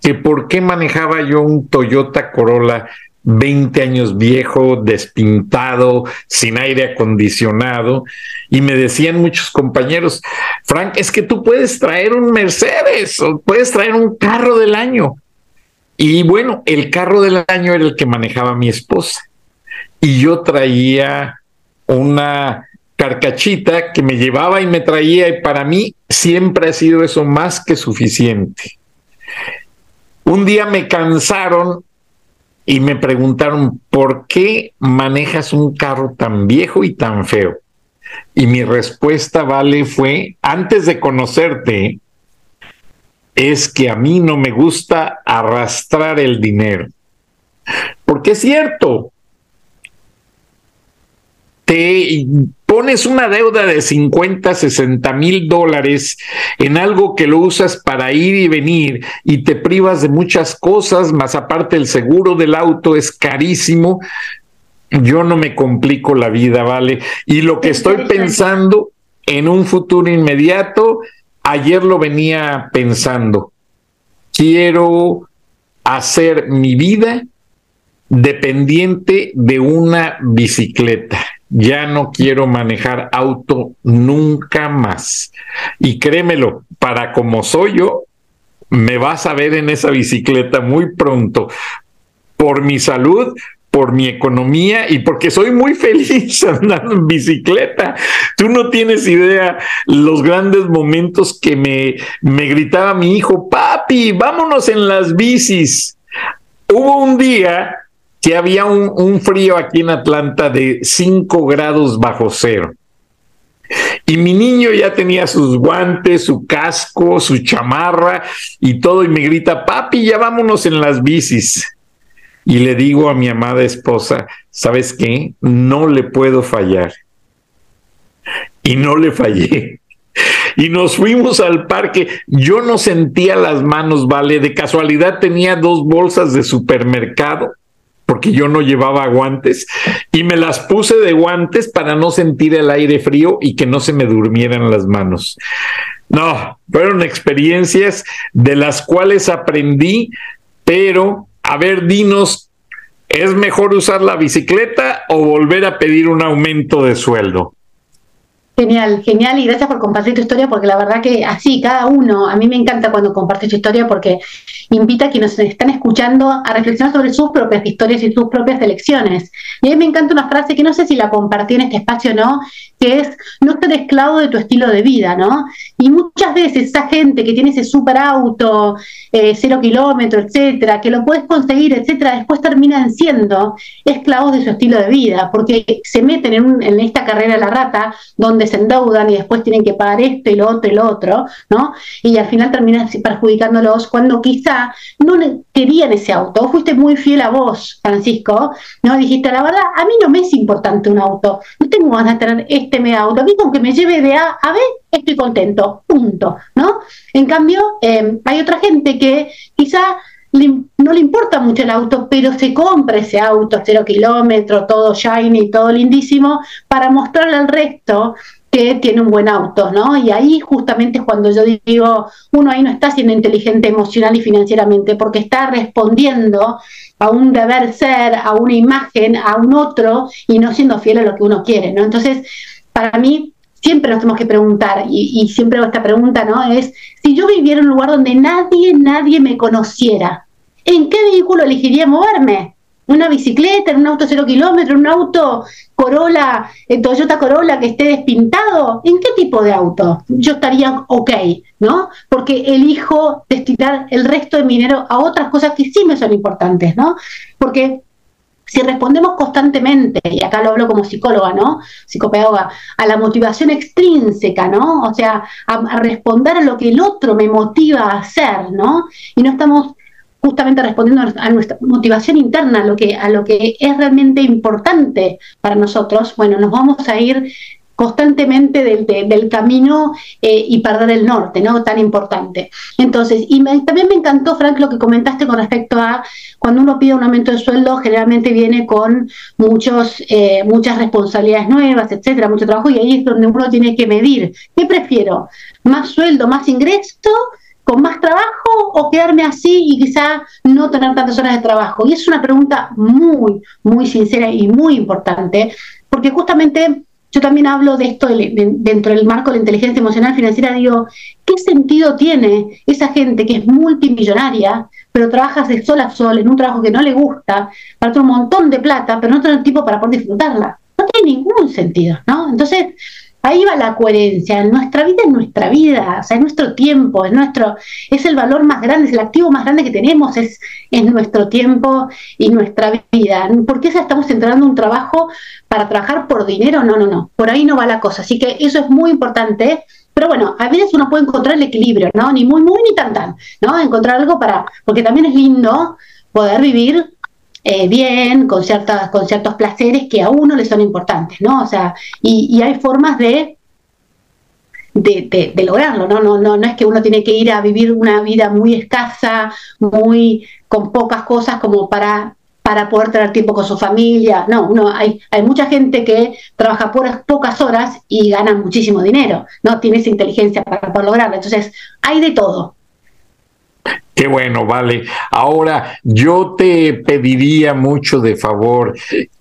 que por qué manejaba yo un Toyota Corolla 20 años viejo, despintado, sin aire acondicionado, y me decían muchos compañeros, Frank, es que tú puedes traer un Mercedes o puedes traer un carro del año. Y bueno, el carro del año era el que manejaba mi esposa. Y yo traía una carcachita que me llevaba y me traía, y para mí siempre ha sido eso más que suficiente. Un día me cansaron y me preguntaron, ¿por qué manejas un carro tan viejo y tan feo? Y mi respuesta, vale, fue, antes de conocerte, es que a mí no me gusta arrastrar el dinero. Porque es cierto, te pones una deuda de 50, 60 mil dólares en algo que lo usas para ir y venir y te privas de muchas cosas, más aparte el seguro del auto es carísimo, yo no me complico la vida, ¿vale? Y lo que estoy pensando en un futuro inmediato, ayer lo venía pensando, quiero hacer mi vida dependiente de una bicicleta ya no quiero manejar auto nunca más. Y créemelo, para como soy yo, me vas a ver en esa bicicleta muy pronto, por mi salud, por mi economía y porque soy muy feliz andando en bicicleta. Tú no tienes idea los grandes momentos que me, me gritaba mi hijo, papi, vámonos en las bicis. Hubo un día que había un, frío aquí en Atlanta de 5 grados bajo cero. Y mi niño ya tenía sus guantes, su casco, su chamarra y todo, y me grita, papi, ya vámonos en las bicis. Y le digo a mi amada esposa, ¿sabes qué? No le puedo fallar. Y no le fallé. Y nos fuimos al parque. Yo no sentía las manos, vale. De casualidad tenía dos bolsas de supermercado porque yo no llevaba guantes y me las puse de guantes para no sentir el aire frío y que no se me durmieran las manos. No, fueron experiencias de las cuales aprendí, pero a ver, dinos, ¿es mejor usar la bicicleta o volver a pedir un aumento de sueldo?
Genial, genial y gracias por compartir tu historia porque la verdad que así, cada uno, a mí me encanta cuando compartes tu historia porque invita a quienes están escuchando a reflexionar sobre sus propias historias y sus propias elecciones. Y a mí me encanta una frase que no sé si la compartí en este espacio o no, que es no ser esclavo de tu estilo de vida, ¿no? Y muchas veces esa gente que tiene ese super auto, eh, cero kilómetro, etcétera, que lo puedes conseguir, etcétera, después terminan siendo esclavos de su estilo de vida, porque se meten en, en esta carrera de la rata donde se endeudan y después tienen que pagar esto y lo otro y lo otro, ¿no? Y al final terminan perjudicándolos cuando quizá no querían ese auto. Fuiste muy fiel a vos, Francisco, ¿no? Dijiste, la verdad, a mí no me es importante un auto, no tengo ganas de tener este este auto, aquí con que me lleve de A a B, estoy contento, punto, ¿no? En cambio, em, hay otra gente que quizá no le importa mucho el auto, pero se compra ese auto, cero kilómetros, todo shiny, todo lindísimo, para mostrarle al resto que tiene un buen auto, ¿no? Y ahí justamente es cuando yo digo, uno ahí no está siendo inteligente emocional y financieramente, porque está respondiendo a un deber ser, a una imagen, a un otro, y no siendo fiel a lo que uno quiere, ¿no? Entonces, para mí, siempre nos tenemos que preguntar, y, y siempre esta pregunta, ¿no? Es, si yo viviera en un lugar donde nadie, nadie me conociera, ¿en qué vehículo elegiría moverme? ¿Una bicicleta, en un auto cero kilómetros, un auto Corolla, eh, Toyota Corolla que esté despintado? ¿En qué tipo de auto? Yo estaría ok, ¿no? Porque elijo destinar el resto de mi dinero a otras cosas que sí me son importantes, ¿no? Porque si respondemos constantemente, y acá lo hablo como psicóloga, ¿no? Psicopedagoga, a la motivación extrínseca, ¿no? O sea, a, a, responder a lo que el otro me motiva a hacer, ¿no? Y no estamos justamente respondiendo a nuestra motivación interna, a lo que, a lo que es realmente importante para nosotros, bueno, nos vamos a ir constantemente del, del camino eh, y perder el norte, ¿no? Tan importante. Entonces, y también me encantó, Frank, lo que comentaste con respecto a cuando uno pide un aumento de sueldo, generalmente viene con muchos, eh, muchas responsabilidades nuevas, etcétera, mucho trabajo, y ahí es donde uno tiene que medir. ¿Qué prefiero? ¿Más sueldo, más ingreso? Con más trabajo o quedarme así y quizá no tener tantas horas de trabajo? Y es una pregunta muy, muy sincera y muy importante, porque justamente yo también hablo de esto dentro del marco de la inteligencia emocional financiera, digo, ¿qué sentido tiene esa gente que es multimillonaria, pero trabaja de sol a sol en un trabajo que no le gusta, para tener un montón de plata, pero no tener tiempo para poder disfrutarla? No tiene ningún sentido, ¿no? Entonces, Ahí va la coherencia. Nuestra vida es nuestra vida, o sea, es nuestro tiempo, es nuestro, es el valor más grande, es el activo más grande que tenemos, es, es nuestro tiempo y nuestra vida. ¿Por qué estamos entrando un trabajo para trabajar por dinero? No, no, no. Por ahí no va la cosa. Así que eso es muy importante. Pero bueno, a veces uno puede encontrar el equilibrio, ¿no? Ni muy, muy, ni tan, tan, ¿no? Encontrar algo para, porque también es lindo poder vivir eh, bien, con, ciertas, con ciertos placeres que a uno le son importantes, ¿no? O sea, y, hay formas de, de, de, lograrlo, ¿no? No, ¿no? no es que uno tiene que ir a vivir una vida muy escasa, muy con pocas cosas como para para poder tener tiempo con su familia. No, uno, hay, hay mucha gente que trabaja por pocas horas y gana muchísimo dinero, ¿no? Tiene esa inteligencia para poder lograrlo. Entonces, hay de todo.
Qué bueno, vale. Ahora, yo te pediría mucho de favor,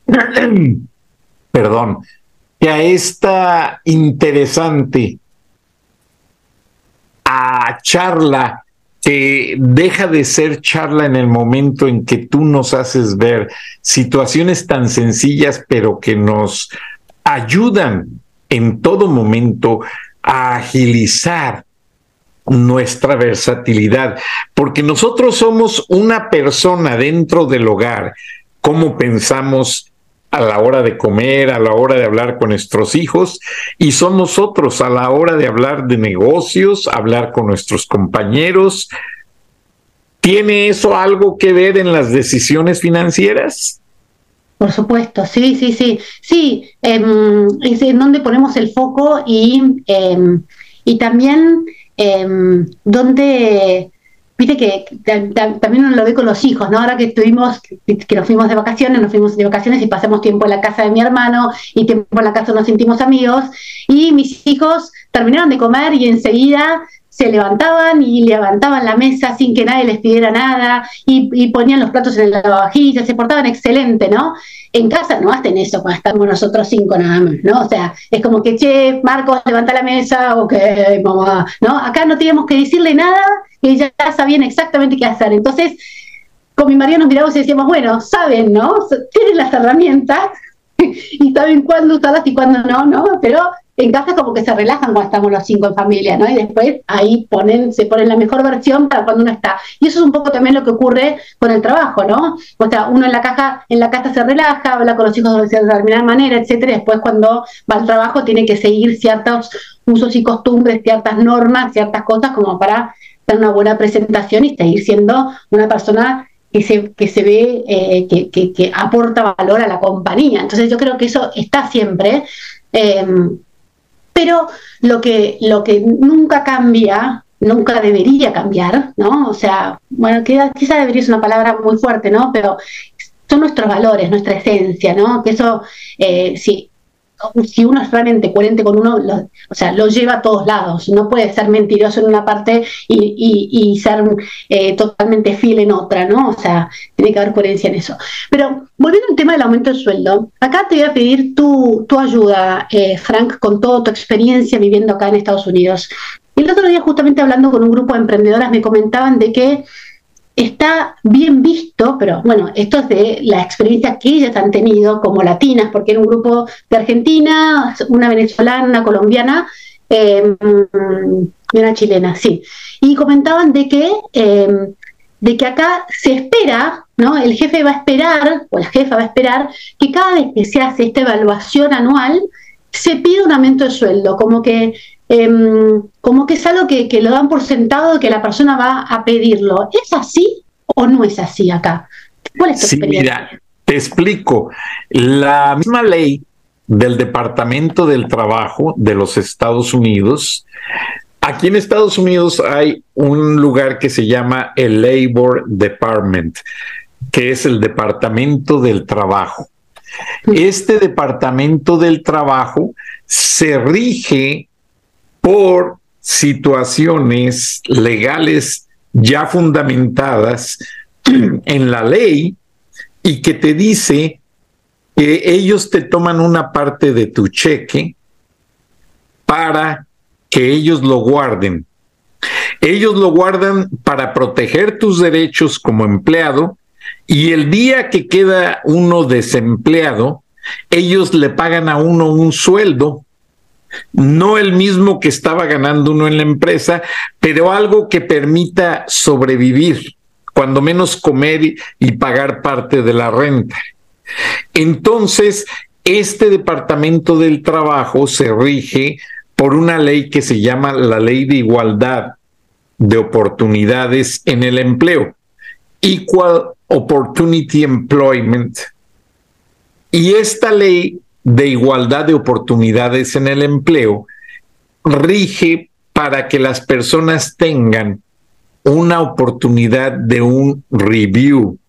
perdón, que a esta interesante charla que deja de ser charla en el momento en que tú nos haces ver situaciones tan sencillas, pero que nos ayudan en todo momento a agilizar nuestra versatilidad, porque nosotros somos una persona dentro del hogar, cómo pensamos a la hora de comer, a la hora de hablar con nuestros hijos, y somos nosotros a la hora de hablar de negocios, hablar con nuestros compañeros. ¿Tiene eso algo que ver en las decisiones financieras?
Por supuesto, sí, sí, sí. Sí, em, es en donde ponemos el foco y, em, y también eh, donde, viste que también lo ve con los hijos, ¿no? Ahora que estuvimos, que nos fuimos de vacaciones, nos fuimos de vacaciones y pasamos tiempo en la casa de mi hermano y tiempo en la casa nos sentimos amigos y mis hijos terminaron de comer y enseguida se levantaban y levantaban la mesa sin que nadie les pidiera nada y, ponían los platos en la lavavajillas, se portaban excelente, ¿no? En casa no hacen eso cuando estamos nosotros cinco nada más, ¿no? O sea, es como que, che, Marcos, levanta la mesa, ok, mamá, ¿no? Acá no teníamos que decirle nada, y ya sabían exactamente qué hacer. Entonces, con mi marido nos miramos y decíamos, bueno, saben, ¿no? Tienen las herramientas y saben cuándo usarlas y cuándo no, ¿no? Pero en casa como que se relajan cuando estamos los cinco en familia, ¿no? Y después ahí se ponen la mejor versión para cuando uno está. Y eso es un poco también lo que ocurre con el trabajo, ¿no? O sea, uno en la caja, en la casa se relaja, habla con los hijos de determinada manera, etcétera, y después cuando va al trabajo tiene que seguir ciertos usos y costumbres, ciertas normas, ciertas cosas como para tener una buena presentación y seguir siendo una persona que se, que se ve eh, que, que, que, aporta valor a la compañía. Entonces yo creo que eso está siempre. Eh, pero lo que, lo que nunca cambia nunca debería cambiar, ¿no? O sea, bueno, quizá debería ser una palabra muy fuerte, ¿no? Pero son nuestros valores, nuestra esencia, ¿no? Que eso, eh, sí, si uno es realmente coherente con uno, o sea, lo lleva a todos lados. No puede ser mentiroso en una parte y, ser eh, totalmente fiel en otra, ¿no? O sea, tiene que haber coherencia en eso. Pero volviendo al tema del aumento del sueldo, acá te voy a pedir tu, tu ayuda, eh, Frank, con toda tu experiencia viviendo acá en Estados Unidos. El otro día, justamente hablando con un grupo de emprendedoras, me comentaban de que está bien visto, pero bueno, esto es de la experiencia que ellas han tenido como latinas, porque era un grupo de Argentina, una venezolana, una colombiana em, y una chilena, sí. Y comentaban de que, em, de que acá se espera, ¿no? El jefe va a esperar, o la jefa va a esperar, que cada vez que se hace esta evaluación anual, se pide un aumento de sueldo, como que Em, como que es algo que, lo dan por sentado que la persona va a pedirlo. ¿Es así o no es así acá?
¿Cuál es tu sí, Mira, te explico. La misma ley del Departamento del Trabajo de los Estados Unidos, aquí en Estados Unidos hay un lugar que se llama el Labor Department, que es el Departamento del Trabajo. Mm. Este Departamento del Trabajo se rige por situaciones legales ya fundamentadas en la ley y que te dice que ellos te toman una parte de tu cheque para que ellos lo guarden. Ellos lo guardan para proteger tus derechos como empleado y el día que queda uno desempleado, ellos le pagan a uno un sueldo no el mismo que estaba ganando uno en la empresa, pero algo que permita sobrevivir, cuando menos comer y pagar parte de la renta. Entonces, este Departamento del Trabajo se rige por una ley que se llama la Ley de Igualdad de Oportunidades en el Empleo, Equal Opportunity Employment. Y esta ley de igualdad de oportunidades en el empleo rige para que las personas tengan una oportunidad de un review,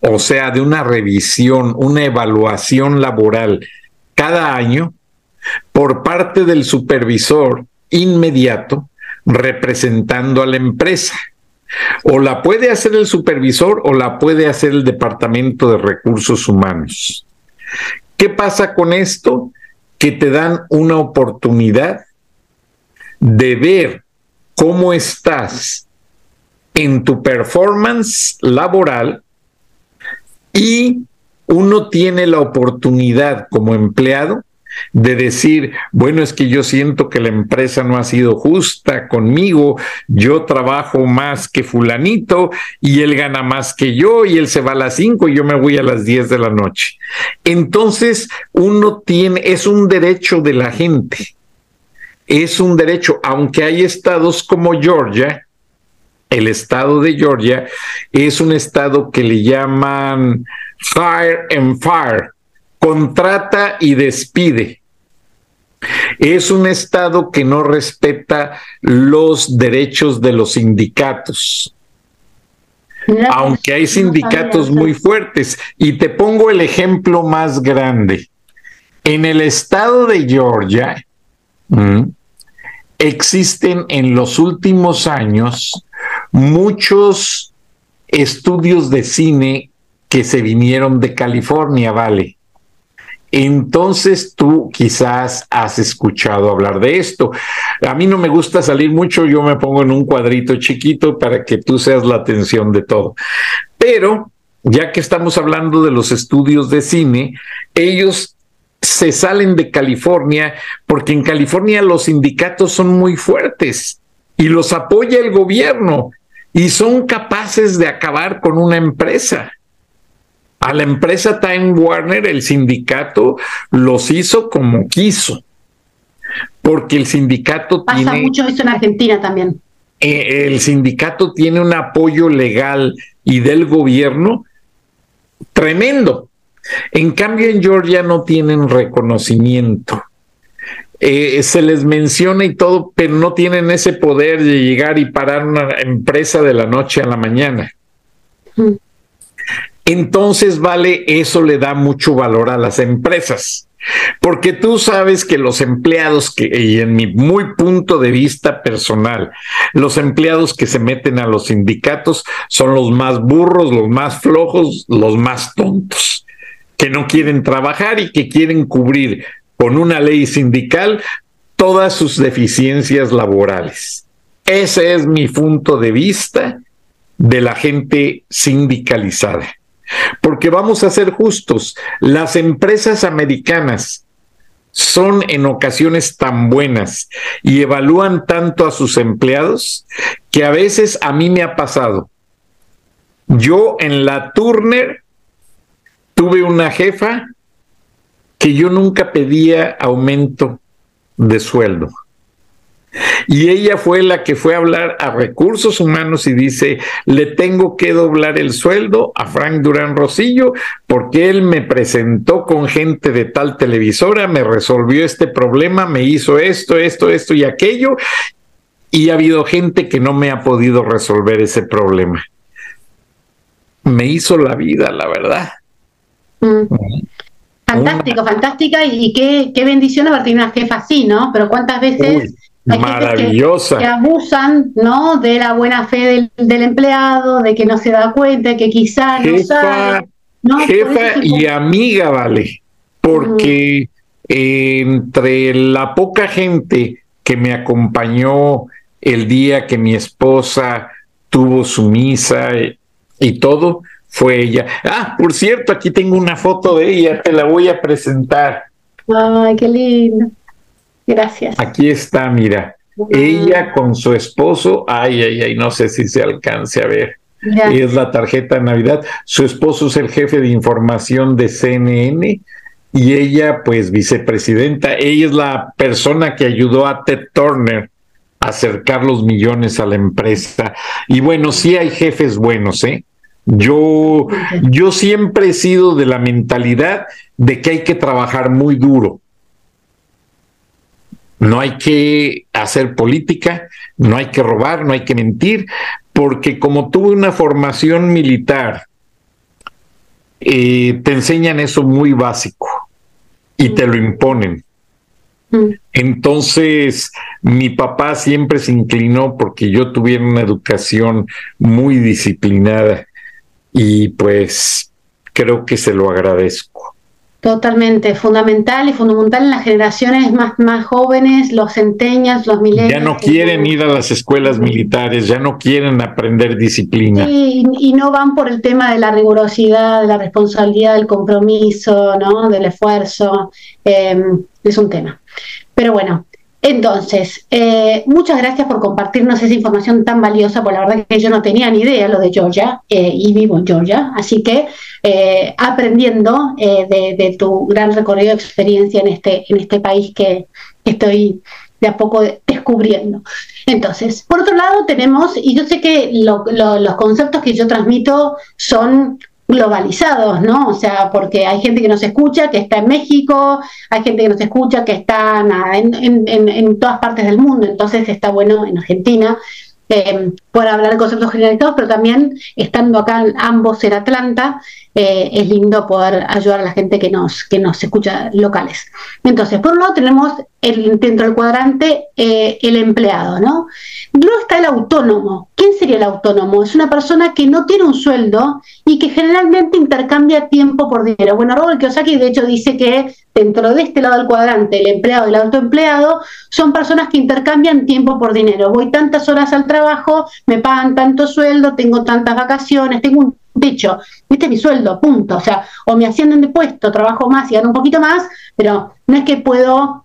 o sea, de una revisión, una evaluación laboral cada año por parte del supervisor inmediato representando a la empresa. O la puede hacer el supervisor o la puede hacer el Departamento de Recursos Humanos. ¿Qué pasa con esto? Que te dan una oportunidad de ver cómo estás en tu performance laboral y uno tiene la oportunidad como empleado de decir, bueno, es que yo siento que la empresa no ha sido justa conmigo, yo trabajo más que fulanito y él gana más que yo y él se va a las 5 y yo me voy a las 10 de la noche. Entonces, uno tiene, es un derecho de la gente, es un derecho, aunque hay estados como Georgia, el estado de Georgia es un estado que le llaman fire and fire, contrata y despide. Es un Estado que no respeta los derechos de los sindicatos. Aunque hay sindicatos muy fuertes. Y te pongo el ejemplo más grande. En el estado de Georgia existen en los últimos años muchos estudios de cine que se vinieron de California, ¿vale? Entonces tú quizás has escuchado hablar de esto. A mí no me gusta salir mucho, yo me pongo en un cuadrito chiquito para que tú seas la atención de todo. Pero ya que estamos hablando de los estudios de cine, ellos se salen de California porque en California los sindicatos son muy fuertes y los apoya el gobierno y son capaces de acabar con una empresa. A la empresa Time Warner el sindicato los hizo como quiso, porque el sindicato
Pasa
tiene...
mucho eso en Argentina también.
Eh, el sindicato tiene un apoyo legal y del gobierno tremendo. En cambio, en Georgia no tienen reconocimiento. eh, se les menciona y todo, pero no tienen ese poder de llegar y parar una empresa de la noche a la mañana. Mm. Entonces, vale, eso le da mucho valor a las empresas. Porque tú sabes que los empleados que, y en mi muy punto de vista personal, los empleados que se meten a los sindicatos son los más burros, los más flojos, los más tontos, que no quieren trabajar y que quieren cubrir con una ley sindical todas sus deficiencias laborales. Ese es mi punto de vista de la gente sindicalizada. Porque vamos a ser justos, las empresas americanas son en ocasiones tan buenas y evalúan tanto a sus empleados que a veces a mí me ha pasado. Yo en la Turner tuve una jefa que yo nunca pedía aumento de sueldo. Y ella fue la que fue a hablar a recursos humanos y dice, le tengo que doblar el sueldo a Frank Durán Rosillo porque él me presentó con gente de tal televisora, me resolvió este problema, me hizo esto, esto, esto y aquello. Y ha habido gente que no me ha podido resolver ese problema. Me hizo la vida, la verdad.
Mm. Fantástico, fantástica y, qué, qué bendición haber tenido una jefa así, ¿no? Pero cuántas veces
Maravillosa.
Que, abusan, ¿no? De la buena fe del, empleado, de que no se da cuenta, que quizás
no sabe. Jefa y amiga, vale. Porque entre la poca gente que me acompañó el día que mi esposa tuvo su misa y todo, fue ella. Ah, por cierto, aquí tengo una foto de ella, te la voy a presentar.
Ay, qué lindo. Gracias.
Aquí está, mira. Ella con su esposo, ay, ay, ay, no sé si se alcance a ver. Es la tarjeta de Navidad. Su esposo es el jefe de información de CNN y ella, pues, vicepresidenta. Ella es la persona que ayudó a Ted Turner a acercar los millones a la empresa. Y bueno, sí hay jefes buenos, ¿eh? Yo, yo siempre he sido de la mentalidad de que hay que trabajar muy duro no hay que hacer política, no hay que robar, no hay que mentir, porque como tuve una formación militar, eh, te enseñan eso muy básico y te lo imponen. Mm. Entonces, mi papá siempre se inclinó porque yo tuviera una educación muy disciplinada y pues creo que se lo agradezco.
Totalmente, fundamental y fundamental en las generaciones más, más jóvenes, los centenias, los milenios.
Ya no quieren ir a las escuelas militares, ya no quieren aprender disciplina.
Sí, y, no van por el tema de la rigurosidad, de la responsabilidad, del compromiso, ¿no? del esfuerzo. Em, es un tema. Pero bueno, entonces, eh, muchas gracias por compartirnos esa información tan valiosa, porque la verdad que yo no tenía ni idea lo de Georgia eh, y vivo en Georgia, así que eh, aprendiendo de, tu gran recorrido de experiencia en este, en este país que, estoy de a poco descubriendo. Entonces, por otro lado tenemos, y yo sé que los conceptos que yo transmito son globalizados, ¿no? O sea, porque hay gente que nos escucha que está en México, hay gente que nos escucha que está en, todas partes del mundo, entonces está bueno en Argentina eh, poder hablar de conceptos generalizados, pero también estando acá ambos en Atlanta, eh, es lindo poder ayudar a la gente que nos, que nos escucha locales. Entonces, por un lado tenemos el, dentro del cuadrante eh, el empleado, ¿no? Luego está el autónomo. ¿Quién sería el autónomo? Es una persona que no tiene un sueldo y que generalmente intercambia tiempo por dinero. Bueno, Robert Kiyosaki de hecho dice que dentro de este lado del cuadrante, el empleado y el autoempleado, son personas que intercambian tiempo por dinero. Voy tantas horas al trabajo, me pagan tanto sueldo, tengo tantas vacaciones, tengo un techo, este es mi sueldo, punto. O sea, o me ascienden de puesto, trabajo más y gano un poquito más, pero no es que puedo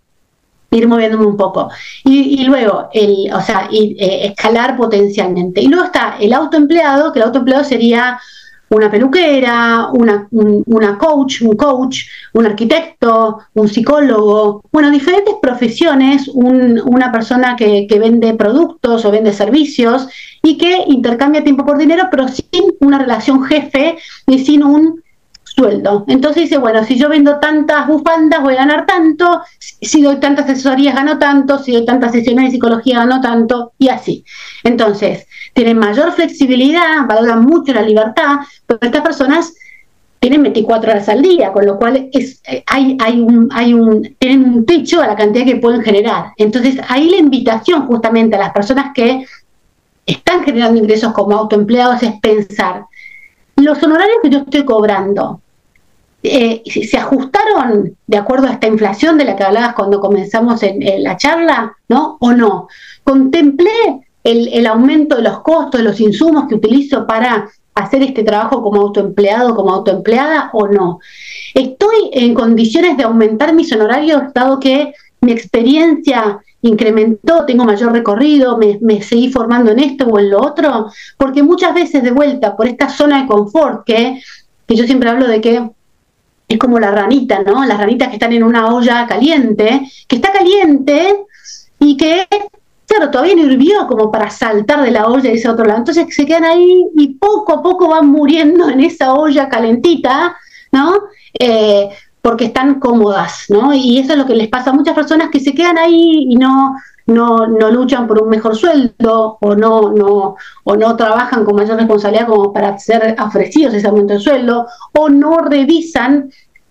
ir moviéndome un poco. Y, luego, el, o sea, eh, escalar potencialmente. Y luego está el autoempleado, que el autoempleado sería una peluquera, una, una coach, un coach, un arquitecto, un psicólogo, bueno, diferentes profesiones, una persona que, que, vende productos o vende servicios y que intercambia tiempo por dinero, pero sin una relación jefe y sin un sueldo. Entonces dice, bueno, si yo vendo tantas bufandas voy a ganar tanto, si doy tantas asesorías gano tanto, si doy tantas sesiones de psicología gano tanto, y así. Entonces, tienen mayor flexibilidad, valoran mucho la libertad, pero estas personas tienen 24 horas al día, con lo cual es, eh, hay, hay un, hay un, tienen un techo a la cantidad que pueden generar. Entonces, ahí la invitación justamente a las personas que están generando ingresos como autoempleados es pensar, los honorarios que yo estoy cobrando, eh, ¿se ajustaron de acuerdo a esta inflación de la que hablabas cuando comenzamos en, la charla, ¿no? ¿O no? ¿Contemplé el, aumento de los costos, de los insumos que utilizo para hacer este trabajo como autoempleado, como autoempleada o no? ¿Estoy en condiciones de aumentar mis honorarios dado que mi experiencia incrementó, tengo mayor recorrido, me, seguí formando en esto o en lo otro, porque muchas veces de vuelta por esta zona de confort que, que yo siempre hablo de que es como la ranita, ¿no? Las ranitas que están en una olla caliente, que está caliente y que, claro, todavía no hirvió como para saltar de la olla y a otro lado. Entonces se quedan ahí y poco a poco van muriendo en esa olla calentita, ¿no? Eh, porque están cómodas, ¿no? Y eso es lo que les pasa a muchas personas que se quedan ahí y no, no, no luchan por un mejor sueldo o no, no, o no trabajan con mayor responsabilidad como para ser ofrecidos ese aumento de sueldo, o no revisan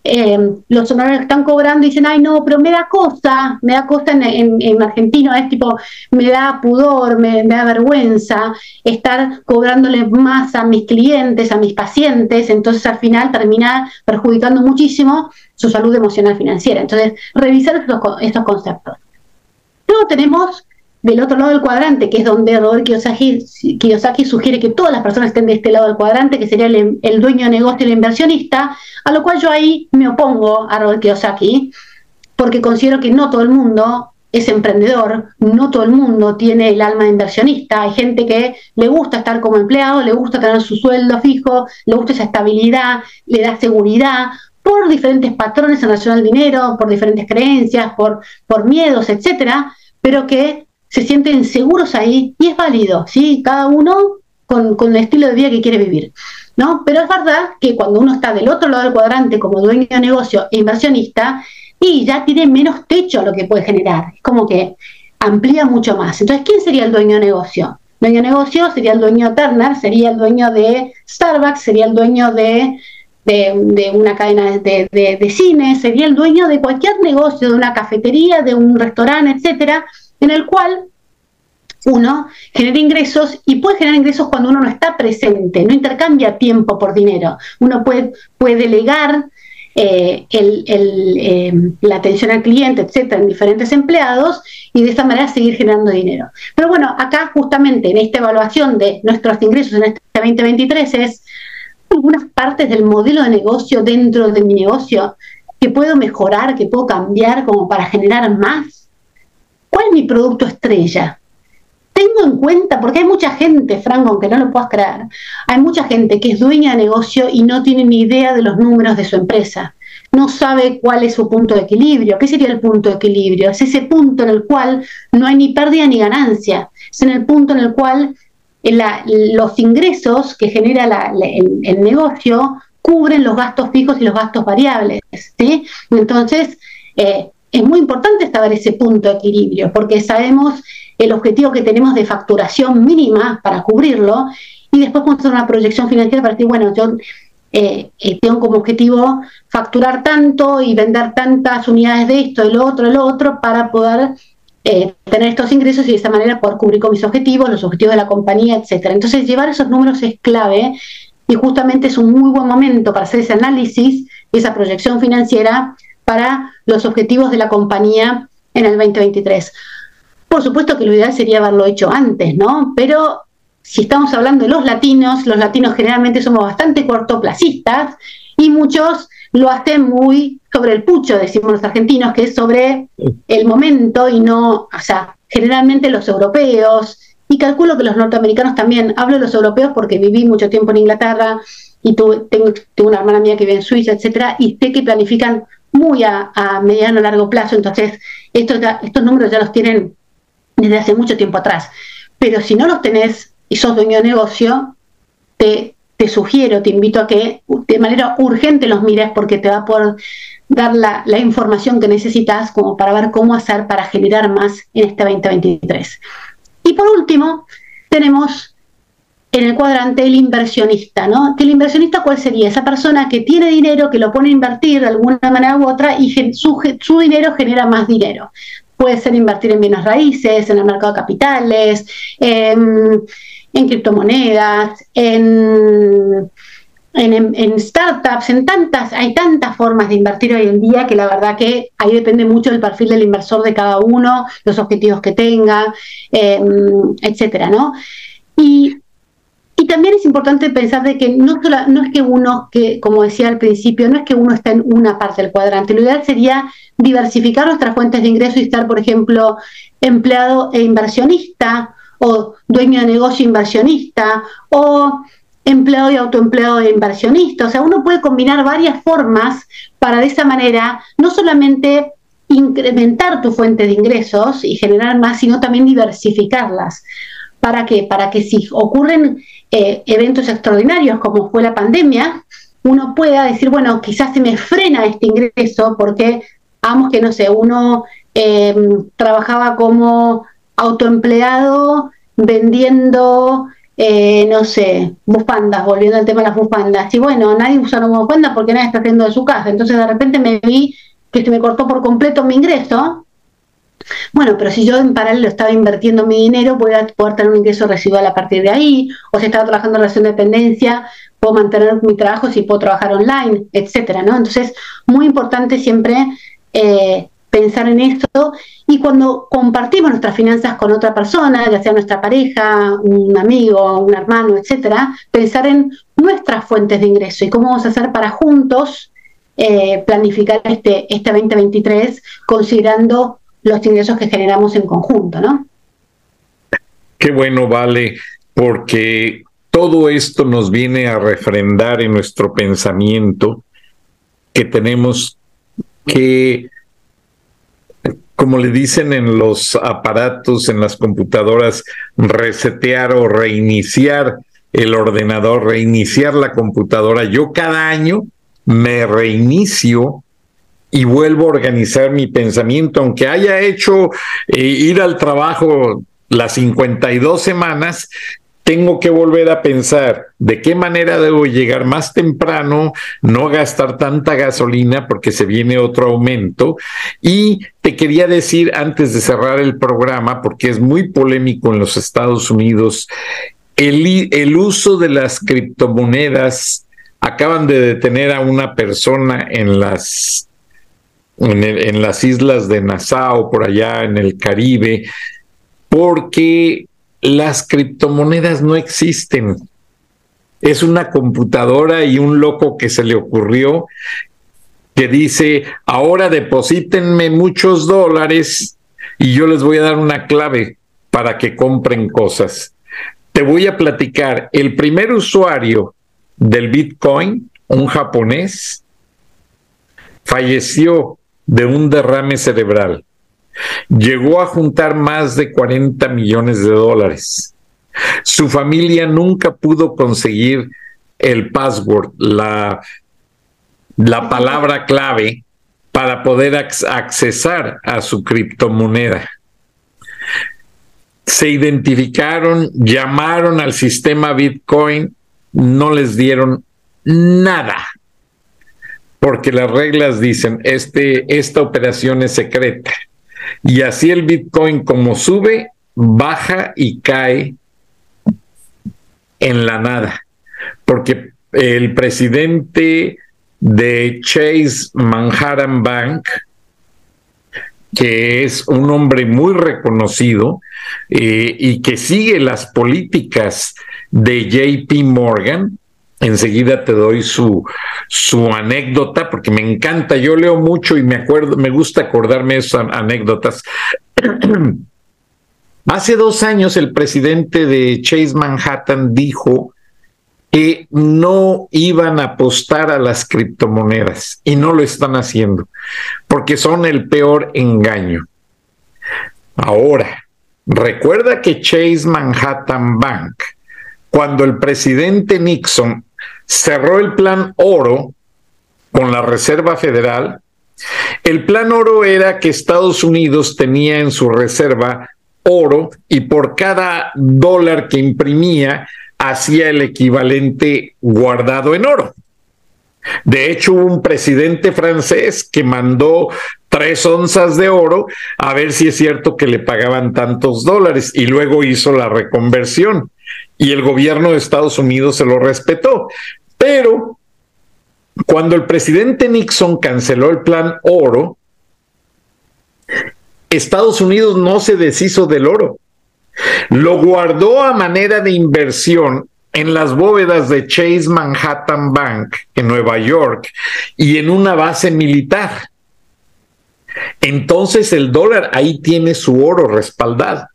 eh, los honorarios que están cobrando y dicen, ay no, pero me da cosa, me da cosa en, en, argentino, es tipo, me da pudor, me, da vergüenza estar cobrándole más a mis clientes, a mis pacientes, entonces al final termina perjudicando muchísimo su salud emocional financiera. Entonces, revisar estos, estos conceptos. Luego tenemos del otro lado del cuadrante, que es donde Robert Kiyosaki, sugiere que todas las personas estén de este lado del cuadrante, que sería el, el dueño de negocio y el inversionista, a lo cual yo ahí me opongo a Robert Kiyosaki, porque considero que no todo el mundo es emprendedor, no todo el mundo tiene el alma de inversionista, hay gente que le gusta estar como empleado, le gusta tener su sueldo fijo, le gusta esa estabilidad, le da seguridad, por diferentes patrones en relación al dinero, por diferentes creencias, por, por miedos, etcétera, pero que se sienten seguros ahí y es válido, ¿sí? Cada uno con, con el estilo de vida que quiere vivir. ¿no? Pero es verdad que cuando uno está del otro lado del cuadrante como dueño de negocio e inversionista, y ya tiene menos techo lo que puede generar. Es como que amplía mucho más. Entonces, ¿quién sería el dueño de negocio? Dueño de negocio sería el dueño de Turner, sería el dueño de Starbucks, sería el dueño de, de, una cadena de, de, cine, sería el dueño de cualquier negocio, de una cafetería, de un restaurante, etcétera, en el cual uno genera ingresos y puede generar ingresos cuando uno no está presente, no intercambia tiempo por dinero. Uno puede, puede delegar eh, el, eh, la atención al cliente, etcétera, en diferentes empleados y de esta manera seguir generando dinero. Pero bueno, acá justamente en esta evaluación de nuestros ingresos en este 2023 es algunas partes del modelo de negocio dentro de mi negocio que puedo mejorar, que puedo cambiar como para generar más. ¿Cuál es mi producto estrella? tengo en cuenta, porque hay mucha gente, Franco, aunque no lo puedas creer, hay mucha gente que es dueña de negocio y no tiene ni idea de los números de su empresa. No sabe cuál es su punto de equilibrio. ¿Qué sería el punto de equilibrio? Es ese punto en el cual no hay ni pérdida ni ganancia. Es en el punto en el cual eh, los ingresos que genera el, negocio cubren los gastos fijos y los gastos variables. ¿sí? Entonces, eh, es muy importante saber ese punto de equilibrio, porque sabemos el objetivo que tenemos de facturación mínima para cubrirlo y después podemos hacer una proyección financiera para decir, bueno, yo eh, eh, tengo como objetivo facturar tanto y vender tantas unidades de esto, de lo otro, de lo otro, para poder eh, tener estos ingresos y de esa manera poder cubrir con mis objetivos, los objetivos de la compañía, etcétera. Entonces, llevar esos números es clave y justamente es un muy buen momento para hacer ese análisis y esa proyección financiera para los objetivos de la compañía en el 2023. Por supuesto que lo ideal sería haberlo hecho antes, ¿no? Pero si estamos hablando de los latinos, los latinos generalmente somos bastante cortoplacistas y muchos lo hacen muy sobre el pucho, decimos los argentinos, que es sobre el momento y no, o sea, generalmente los europeos, y calculo que los norteamericanos también, hablo de los europeos porque viví mucho tiempo en Inglaterra y tengo, tengo una hermana mía que vive en Suiza, etcétera, y sé que planifican muy a, mediano o largo plazo, entonces estos, estos números ya los tienen desde hace mucho tiempo atrás. Pero si no los tenés y sos dueño de negocio, te, te sugiero, te invito a que de manera urgente los mires porque te va a poder dar la, información que necesitas como para ver cómo hacer para generar más en este 2023. Y por último, tenemos en el cuadrante el inversionista, ¿no? Que el inversionista, ¿cuál sería? Esa persona que tiene dinero, que lo pone a invertir de alguna manera u otra y su, dinero genera más dinero. Puede ser invertir en bienes raíces, en el mercado de capitales, en, en criptomonedas, en, en, startups, en tantas, hay tantas formas de invertir hoy en día que la verdad que ahí depende mucho del perfil del inversor de cada uno, los objetivos que tenga, eh, etcétera, ¿no? Y y también es importante pensar de que no, no es que uno, que como decía al principio, no es que uno está en una parte del cuadrante. Lo ideal sería diversificar nuestras fuentes de ingreso y estar, por ejemplo, empleado e inversionista o dueño de negocio inversionista o empleado y autoempleado e inversionista. O sea, uno puede combinar varias formas para de esa manera no solamente incrementar tu fuente de ingresos y generar más, sino también diversificarlas. ¿Para qué? Para que si ocurren eh, eventos extraordinarios como fue la pandemia, uno pueda decir, bueno, quizás se me frena este ingreso porque, vamos que no sé, uno em, trabajaba como autoempleado vendiendo, eh, no sé, bufandas, volviendo al tema de las bufandas. Y bueno, nadie usa una bufanda porque nadie está haciendo de su casa. Entonces de repente me vi que se me cortó por completo mi ingreso bueno, pero si yo en paralelo estaba invirtiendo mi dinero, voy a poder tener un ingreso residual a partir de ahí, o si estaba trabajando en relación de dependencia, puedo mantener mi trabajo si puedo trabajar online, etcétera, ¿no? Entonces, muy importante siempre eh, pensar en esto y cuando compartimos nuestras finanzas con otra persona, ya sea nuestra pareja, un amigo, un hermano, etcétera, pensar en nuestras fuentes de ingreso y cómo vamos a hacer para juntos eh, planificar este, este 2023 considerando los ingresos que generamos en conjunto, ¿no?
Qué bueno, vale, porque todo esto nos viene a refrendar en nuestro pensamiento que tenemos que, como le dicen en los aparatos, en las computadoras, resetear o reiniciar el ordenador, reiniciar la computadora. Yo cada año me reinicio y vuelvo a organizar mi pensamiento, aunque haya hecho eh, ir al trabajo las 52 semanas, tengo que volver a pensar de qué manera debo llegar más temprano, no gastar tanta gasolina porque se viene otro aumento. Y te quería decir antes de cerrar el programa, porque es muy polémico en los Estados Unidos, el, uso de las criptomonedas. Acaban de detener a una persona en las en, las islas de Nassau, por allá en el Caribe, porque las criptomonedas no existen. Es una computadora y un loco que se le ocurrió que dice, ahora deposítenme muchos dólares y yo les voy a dar una clave para que compren cosas. Te voy a platicar, el primer usuario del Bitcoin, un japonés, falleció de un derrame cerebral. Llegó a juntar más de 40 millones de dólares. Su familia nunca pudo conseguir el password, la, la palabra clave para poder accesar a su criptomoneda. Se identificaron, llamaron al sistema Bitcoin, no les dieron nada porque las reglas dicen, este, esta operación es secreta. Y así el Bitcoin como sube, baja y cae en la nada. Porque el presidente de Chase Manhattan Bank, que es un hombre muy reconocido eh, y que sigue las políticas de JP Morgan, enseguida te doy su, su anécdota, porque me encanta, yo leo mucho y me acuerdo, me gusta acordarme esas anécdotas. Hace dos años el presidente de Chase Manhattan dijo que no iban a apostar a las criptomonedas y no lo están haciendo porque son el peor engaño. Ahora, recuerda que Chase Manhattan Bank, cuando el presidente Nixon cerró el plan oro con la Reserva Federal. El plan oro era que Estados Unidos tenía en su reserva oro y por cada dólar que imprimía hacía el equivalente guardado en oro. De hecho, hubo un presidente francés que mandó tres onzas de oro a ver si es cierto que le pagaban tantos dólares y luego hizo la reconversión y el gobierno de Estados Unidos se lo respetó. Pero cuando el presidente Nixon canceló el plan oro, Estados Unidos no se deshizo del oro. Lo guardó a manera de inversión en las bóvedas de Chase Manhattan Bank en Nueva York y en una base militar. Entonces el dólar ahí tiene su oro respaldado.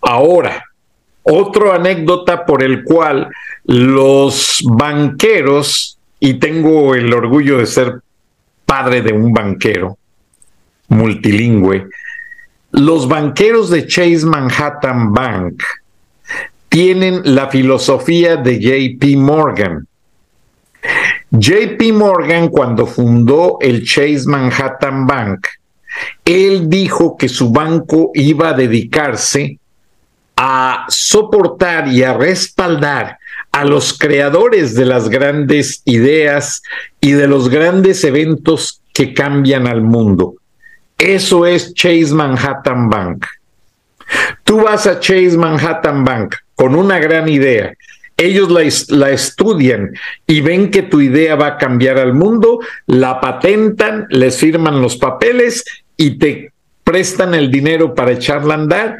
Ahora, otra anécdota por el cual los banqueros, y tengo el orgullo de ser padre de un banquero multilingüe, los banqueros de Chase Manhattan Bank tienen la filosofía de JP Morgan. JP Morgan, cuando fundó el Chase Manhattan Bank, él dijo que su banco iba a dedicarse a soportar y a respaldar a los creadores de las grandes ideas y de los grandes eventos que cambian al mundo. Eso es Chase Manhattan Bank. Tú vas a Chase Manhattan Bank con una gran idea. Ellos la, estudian y ven que tu idea va a cambiar al mundo, la patentan, les firman los papeles y te prestan el dinero para echarla a andar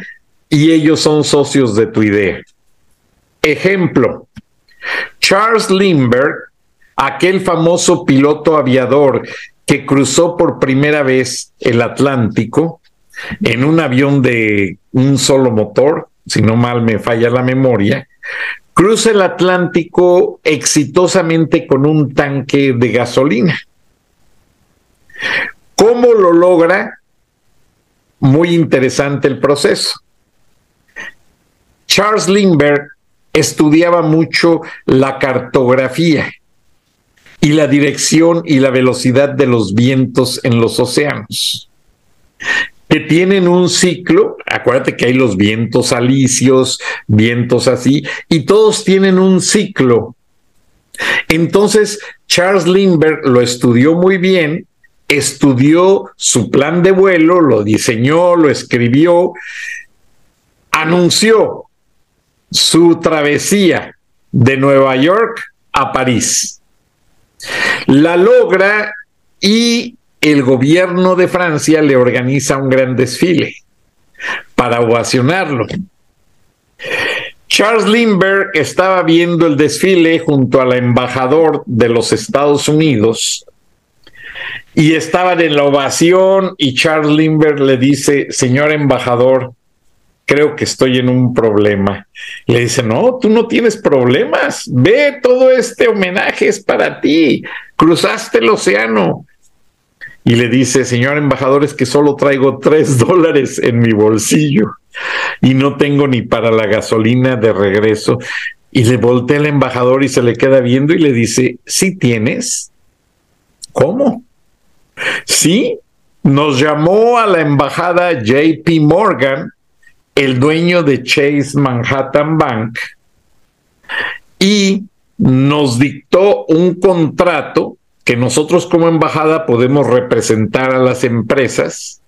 y ellos son socios de tu idea. Ejemplo, Charles Lindbergh, aquel famoso piloto aviador que cruzó por primera vez el Atlántico en un avión de un solo motor, si no mal me falla la memoria, cruza el Atlántico exitosamente con un tanque de gasolina. ¿Cómo lo logra? Muy interesante el proceso. Charles Lindbergh estudiaba mucho la cartografía y la dirección y la velocidad de los vientos en los océanos que tienen un ciclo, acuérdate que hay los vientos alisios, vientos así, y todos tienen un ciclo. Entonces, Charles Lindbergh lo estudió muy bien, estudió su plan de vuelo, lo diseñó, lo escribió, anunció su travesía de Nueva York a París. La logra y el gobierno de Francia le organiza un gran desfile para ovacionarlo. Charles Lindbergh estaba viendo el desfile junto al embajador de los Estados Unidos y estaban en la ovación y Charles Lindbergh le dice, señor embajador, creo que estoy en un problema. Le dice, no, tú no tienes problemas, ve, todo este homenaje es para ti, cruzaste el océano, y le dice, señor embajador, es que solo traigo tres dólares en mi bolsillo y no tengo ni para la gasolina de regreso. Y le voltea el embajador y se le queda viendo y le dice, ¿sí tienes? ¿Cómo? Sí, nos llamó a la embajada JP Morgan, el dueño de Chase Manhattan Bank, y nos dictó un contrato que nosotros como embajada podemos representar a las empresas,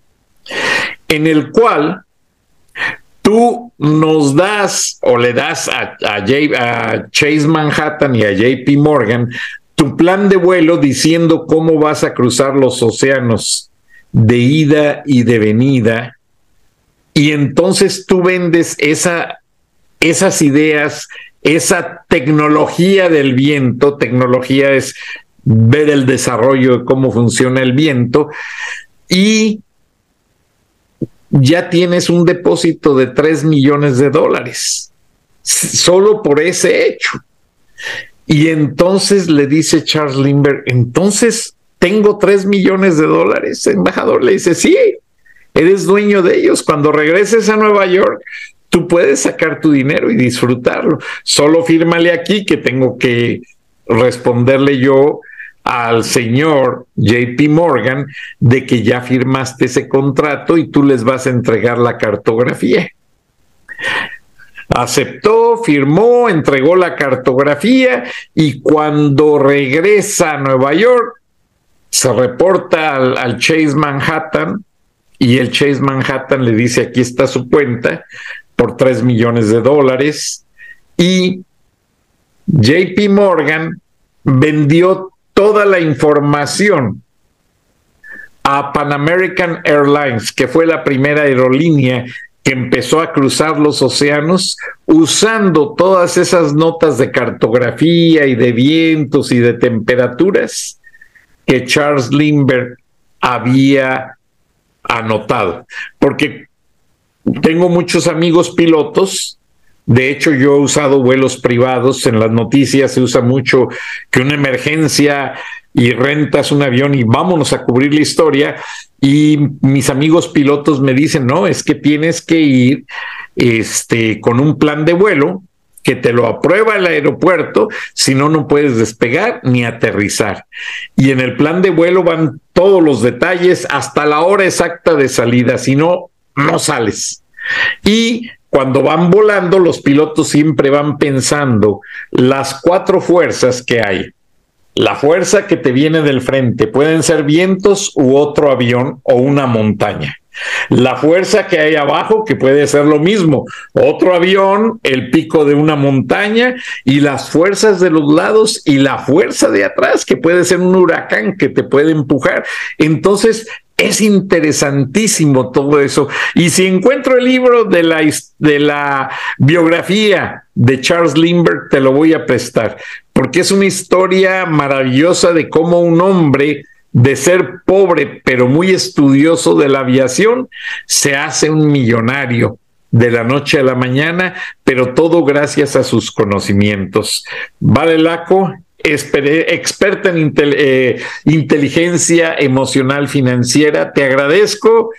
en el cual tú nos das o le das a, Chase Manhattan y a JP Morgan tu plan de vuelo diciendo cómo vas a cruzar los océanos de ida y de venida. Y entonces tú vendes esa, esas ideas, esa tecnología del viento, tecnología es ver el desarrollo de cómo funciona el viento y ya tienes un depósito de 3 millones de dólares, solo por ese hecho. Y entonces le dice Charles Lindbergh, entonces tengo 3 millones de dólares. Embajador le dice, sí, eres dueño de ellos. Cuando regreses a Nueva York, tú puedes sacar tu dinero y disfrutarlo. Solo fírmale aquí que tengo que responderle yo al señor JP Morgan de que ya firmaste ese contrato y tú les vas a entregar la cartografía. Aceptó, firmó, entregó la cartografía y cuando regresa a Nueva York, se reporta al, al Chase Manhattan y el Chase Manhattan le dice aquí está su cuenta por 3 millones de dólares y JP Morgan vendió toda la información a Pan American Airlines, que fue la primera aerolínea que empezó a cruzar los océanos usando todas esas notas de cartografía y de vientos y de temperaturas que Charles Lindbergh había anotado. Porque tengo muchos amigos pilotos. De hecho, yo he usado vuelos privados. En las noticias se usa mucho que una emergencia y rentas un avión y vámonos a cubrir la historia. Y mis amigos pilotos me dicen, no, es que tienes que ir este, con un plan de vuelo que te lo aprueba el aeropuerto, si no, no puedes despegar ni aterrizar. Y en el plan de vuelo van todos los detalles hasta la hora exacta de salida, si no, no sales. Y cuando van volando, los pilotos siempre van pensando las cuatro fuerzas que hay. La fuerza que te viene del frente pueden ser vientos u otro avión o una montaña. La fuerza que hay abajo, que puede ser lo mismo, otro avión, el pico de una montaña y las fuerzas de los lados y la fuerza de atrás, que puede ser un huracán que te puede empujar. Entonces, es interesantísimo todo eso. Y si encuentro el libro de la, de la biografía de Charles Lindbergh, te lo voy a prestar, porque es una historia maravillosa de cómo un hombre de ser pobre pero muy estudioso de la aviación, se hace un millonario de la noche a la mañana, pero todo gracias a sus conocimientos. Vale Laco, experta en eh, inteligencia emocional financiera, te agradezco,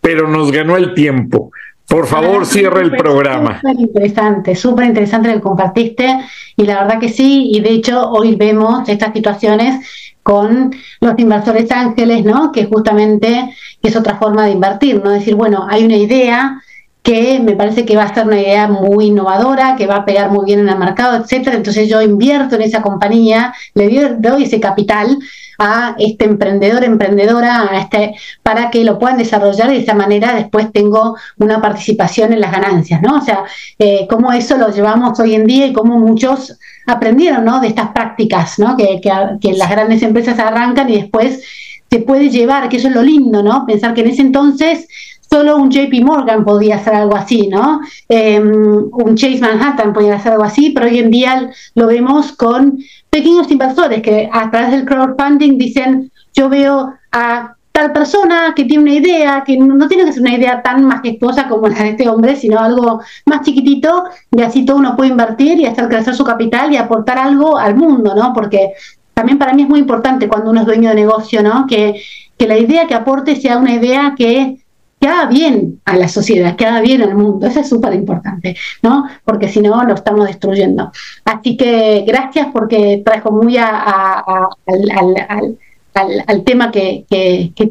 pero nos ganó el tiempo. Por favor, ah, cierre el programa.
Súper interesante, súper interesante lo que compartiste y la verdad que sí, y de hecho hoy vemos estas situaciones con los inversores ángeles, ¿no? Que justamente es otra forma de invertir, ¿no? Decir, bueno, hay una idea que me parece que va a ser una idea muy innovadora, que va a pegar muy bien en el mercado, etcétera. Entonces yo invierto en esa compañía, le doy ese capital a este emprendedor, emprendedora, a este, para que lo puedan desarrollar y de esa manera después tengo una participación en las ganancias, ¿no? O sea, eh, cómo eso lo llevamos hoy en día y cómo muchos aprendieron, ¿no? De estas prácticas, ¿no? Que, que, las grandes empresas arrancan y después se puede llevar, que eso es lo lindo, ¿no? Pensar que en ese entonces solo un JP Morgan podía hacer algo así, ¿no? Em, un Chase Manhattan podía hacer algo así, pero hoy en día lo vemos con pequeños inversores que a través del crowdfunding dicen, yo veo a tal persona que tiene una idea, que no tiene que ser una idea tan majestuosa como la de este hombre, sino algo más chiquitito, y así todo uno puede invertir y hacer crecer su capital y aportar algo al mundo, ¿no? Porque también para mí es muy importante cuando uno es dueño de negocio, ¿no? Que, que la idea que aporte sea una idea que que haga bien a la sociedad, que haga bien al mundo. Eso es súper importante, ¿no? Porque si no, lo estamos destruyendo. Así que gracias porque trajo muy a, al, al, tema que,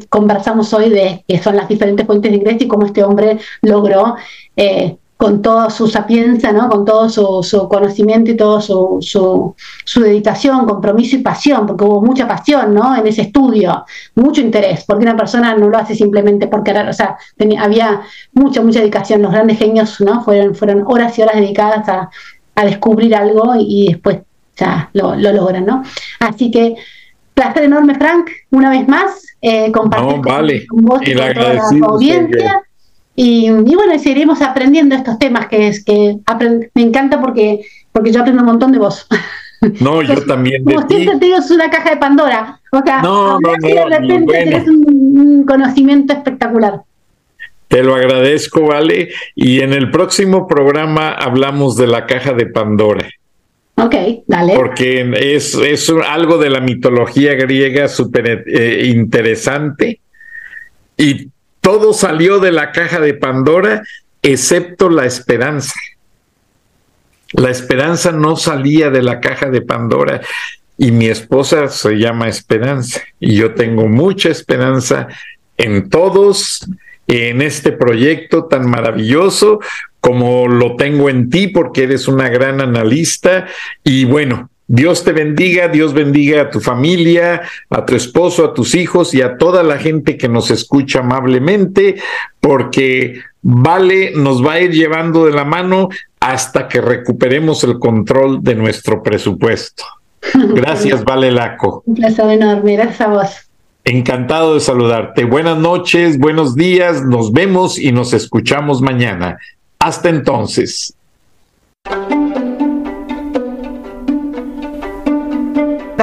conversamos hoy de que son las diferentes fuentes de ingreso y cómo este hombre logró eh, con toda su sapiencia, ¿no? con todo su, conocimiento y toda su, su, dedicación, compromiso y pasión, porque hubo mucha pasión ¿no? en ese estudio, mucho interés, porque una persona no lo hace simplemente por querer, o sea, había mucha, mucha dedicación, los grandes genios ¿no? fueron, fueron horas y horas dedicadas a, a descubrir algo y, después ya lo, lo, logran. ¿no? Así que placer enorme, Frank, una vez más, eh, compartir con, vos y con toda la audiencia. Y, bueno, seguiremos aprendiendo estos temas que es que me encanta porque, porque yo aprendo un montón de vos.
No, yo también.
Como siempre te digo, es una caja de Pandora. O sea, no, no, no, de repente tienes un, conocimiento espectacular.
Te lo agradezco, Vale. Y en el próximo programa hablamos de la caja de Pandora.
Ok, dale.
Porque es, es algo de la mitología griega súper eh, interesante y todo salió de la caja de Pandora excepto la esperanza. La esperanza no salía de la caja de Pandora y mi esposa se llama Esperanza y yo tengo mucha esperanza en todos, en este proyecto tan maravilloso como lo tengo en ti porque eres una gran analista y bueno, Dios te bendiga, Dios bendiga a tu familia, a tu esposo, a tus hijos y a toda la gente que nos escucha amablemente, porque Vale nos va a ir llevando de la mano hasta que recuperemos el control de nuestro presupuesto. Gracias, Vale Laco.
Un placer enorme, gracias a vos.
Encantado de saludarte. Buenas noches, buenos días, nos vemos y nos escuchamos mañana. Hasta entonces.